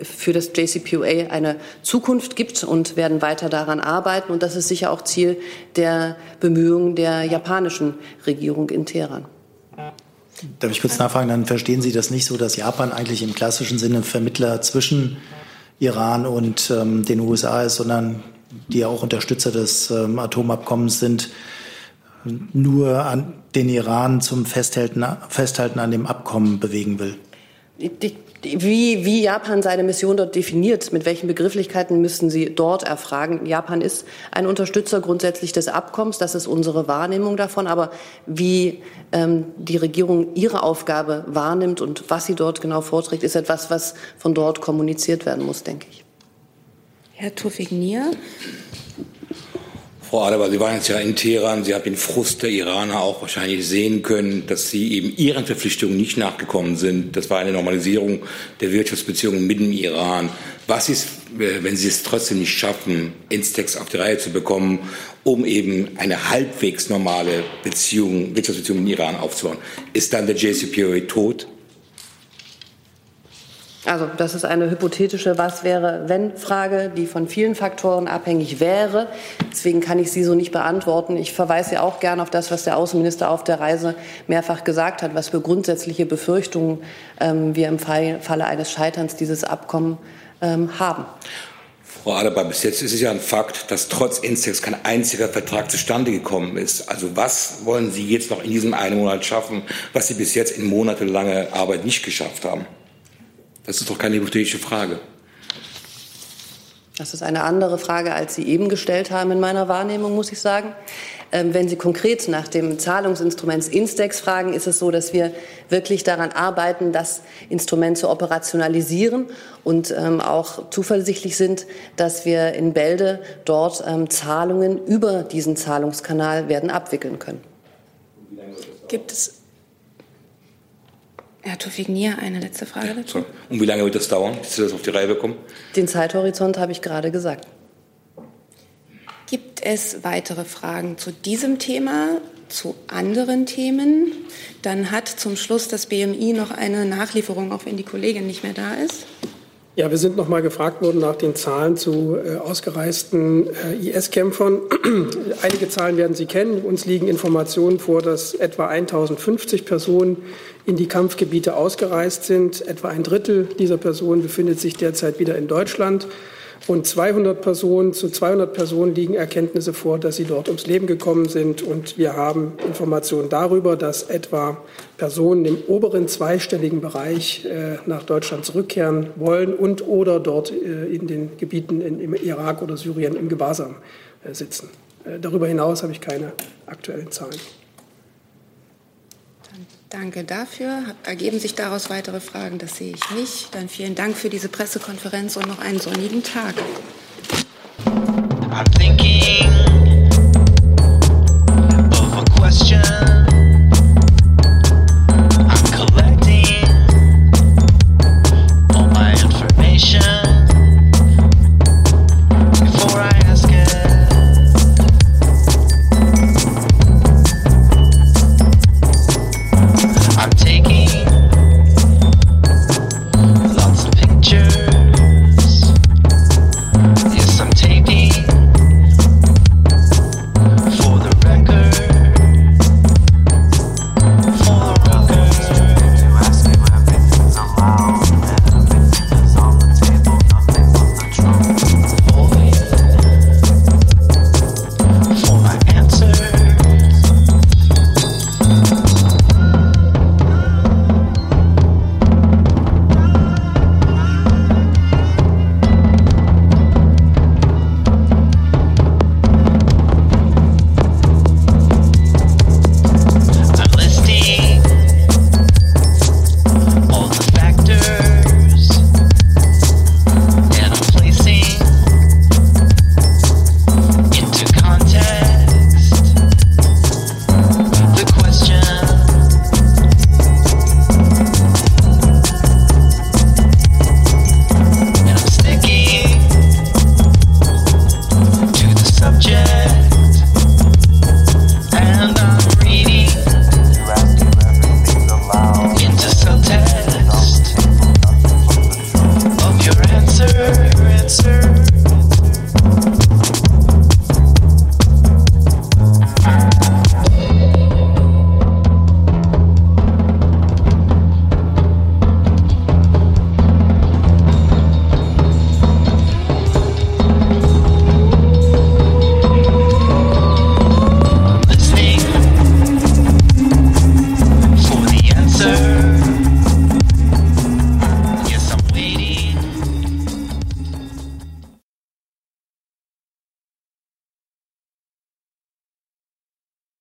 für das JCPOA eine Zukunft gibt und werden weiter daran arbeiten. Und das ist sicher auch Ziel der Bemühungen der japanischen Regierung in Teheran. Darf ich kurz nachfragen, dann verstehen Sie das nicht so, dass Japan eigentlich im klassischen Sinne Vermittler zwischen Iran und ähm, den USA ist, sondern die ja auch Unterstützer des ähm, Atomabkommens sind, nur an den Iran zum Festhalten, Festhalten an dem Abkommen bewegen will? Ich wie, wie Japan seine Mission dort definiert, mit welchen Begrifflichkeiten müssen Sie dort erfragen. Japan ist ein Unterstützer grundsätzlich des Abkommens, das ist unsere Wahrnehmung davon. Aber wie ähm, die Regierung ihre Aufgabe wahrnimmt und was sie dort genau vorträgt, ist etwas, was von dort kommuniziert werden muss, denke ich. Herr Tufik-Nier. Frau Adebar, Sie waren jetzt ja in Teheran. Sie haben den Frust der Iraner auch wahrscheinlich sehen können, dass sie eben ihren Verpflichtungen nicht nachgekommen sind. Das war eine Normalisierung der Wirtschaftsbeziehungen mit dem Iran. Was ist, wenn Sie es trotzdem nicht schaffen, Instex auf die Reihe zu bekommen, um eben eine halbwegs normale Beziehung, Wirtschaftsbeziehung mit dem Iran aufzubauen? Ist dann der JCPOA tot? Also das ist eine hypothetische Was wäre, wenn Frage, die von vielen Faktoren abhängig wäre. Deswegen kann ich sie so nicht beantworten. Ich verweise ja auch gerne auf das, was der Außenminister auf der Reise mehrfach gesagt hat, was für grundsätzliche Befürchtungen ähm, wir im Fall, Falle eines Scheiterns dieses Abkommens ähm, haben. Frau Adebar, bis jetzt ist es ja ein Fakt, dass trotz Instex kein einziger Vertrag zustande gekommen ist. Also was wollen Sie jetzt noch in diesem einen Monat schaffen, was Sie bis jetzt in monatelanger Arbeit nicht geschafft haben? Das ist doch keine hypothetische Frage. Das ist eine andere Frage, als Sie eben gestellt haben in meiner Wahrnehmung, muss ich sagen. Ähm, wenn Sie konkret nach dem Zahlungsinstrument Instex fragen, ist es so, dass wir wirklich daran arbeiten, das Instrument zu operationalisieren und ähm, auch zuversichtlich sind, dass wir in Bälde dort ähm, Zahlungen über diesen Zahlungskanal werden abwickeln können. Gibt es Herr Tufik-Nier, eine letzte Frage dazu. Und wie lange wird das dauern, bis Sie das auf die Reihe bekommen? Den Zeithorizont habe ich gerade gesagt. Gibt es weitere Fragen zu diesem Thema, zu anderen Themen? Dann hat zum Schluss das BMI noch eine Nachlieferung, auch wenn die Kollegin nicht mehr da ist. Ja, wir sind noch mal gefragt worden nach den Zahlen zu äh, ausgereisten äh, IS-Kämpfern. Einige Zahlen werden Sie kennen. Uns liegen Informationen vor, dass etwa 1050 Personen in die Kampfgebiete ausgereist sind. Etwa ein Drittel dieser Personen befindet sich derzeit wieder in Deutschland. Und 200 Personen, zu 200 Personen liegen Erkenntnisse vor, dass sie dort ums Leben gekommen sind. Und wir haben Informationen darüber, dass etwa Personen im oberen zweistelligen Bereich äh, nach Deutschland zurückkehren wollen und oder dort äh, in den Gebieten in, im Irak oder Syrien im Gewahrsam äh, sitzen. Äh, darüber hinaus habe ich keine aktuellen Zahlen. Danke dafür. Ergeben sich daraus weitere Fragen? Das sehe ich nicht. Dann vielen Dank für diese Pressekonferenz und noch einen sonnigen Tag. I'm thinking of a question.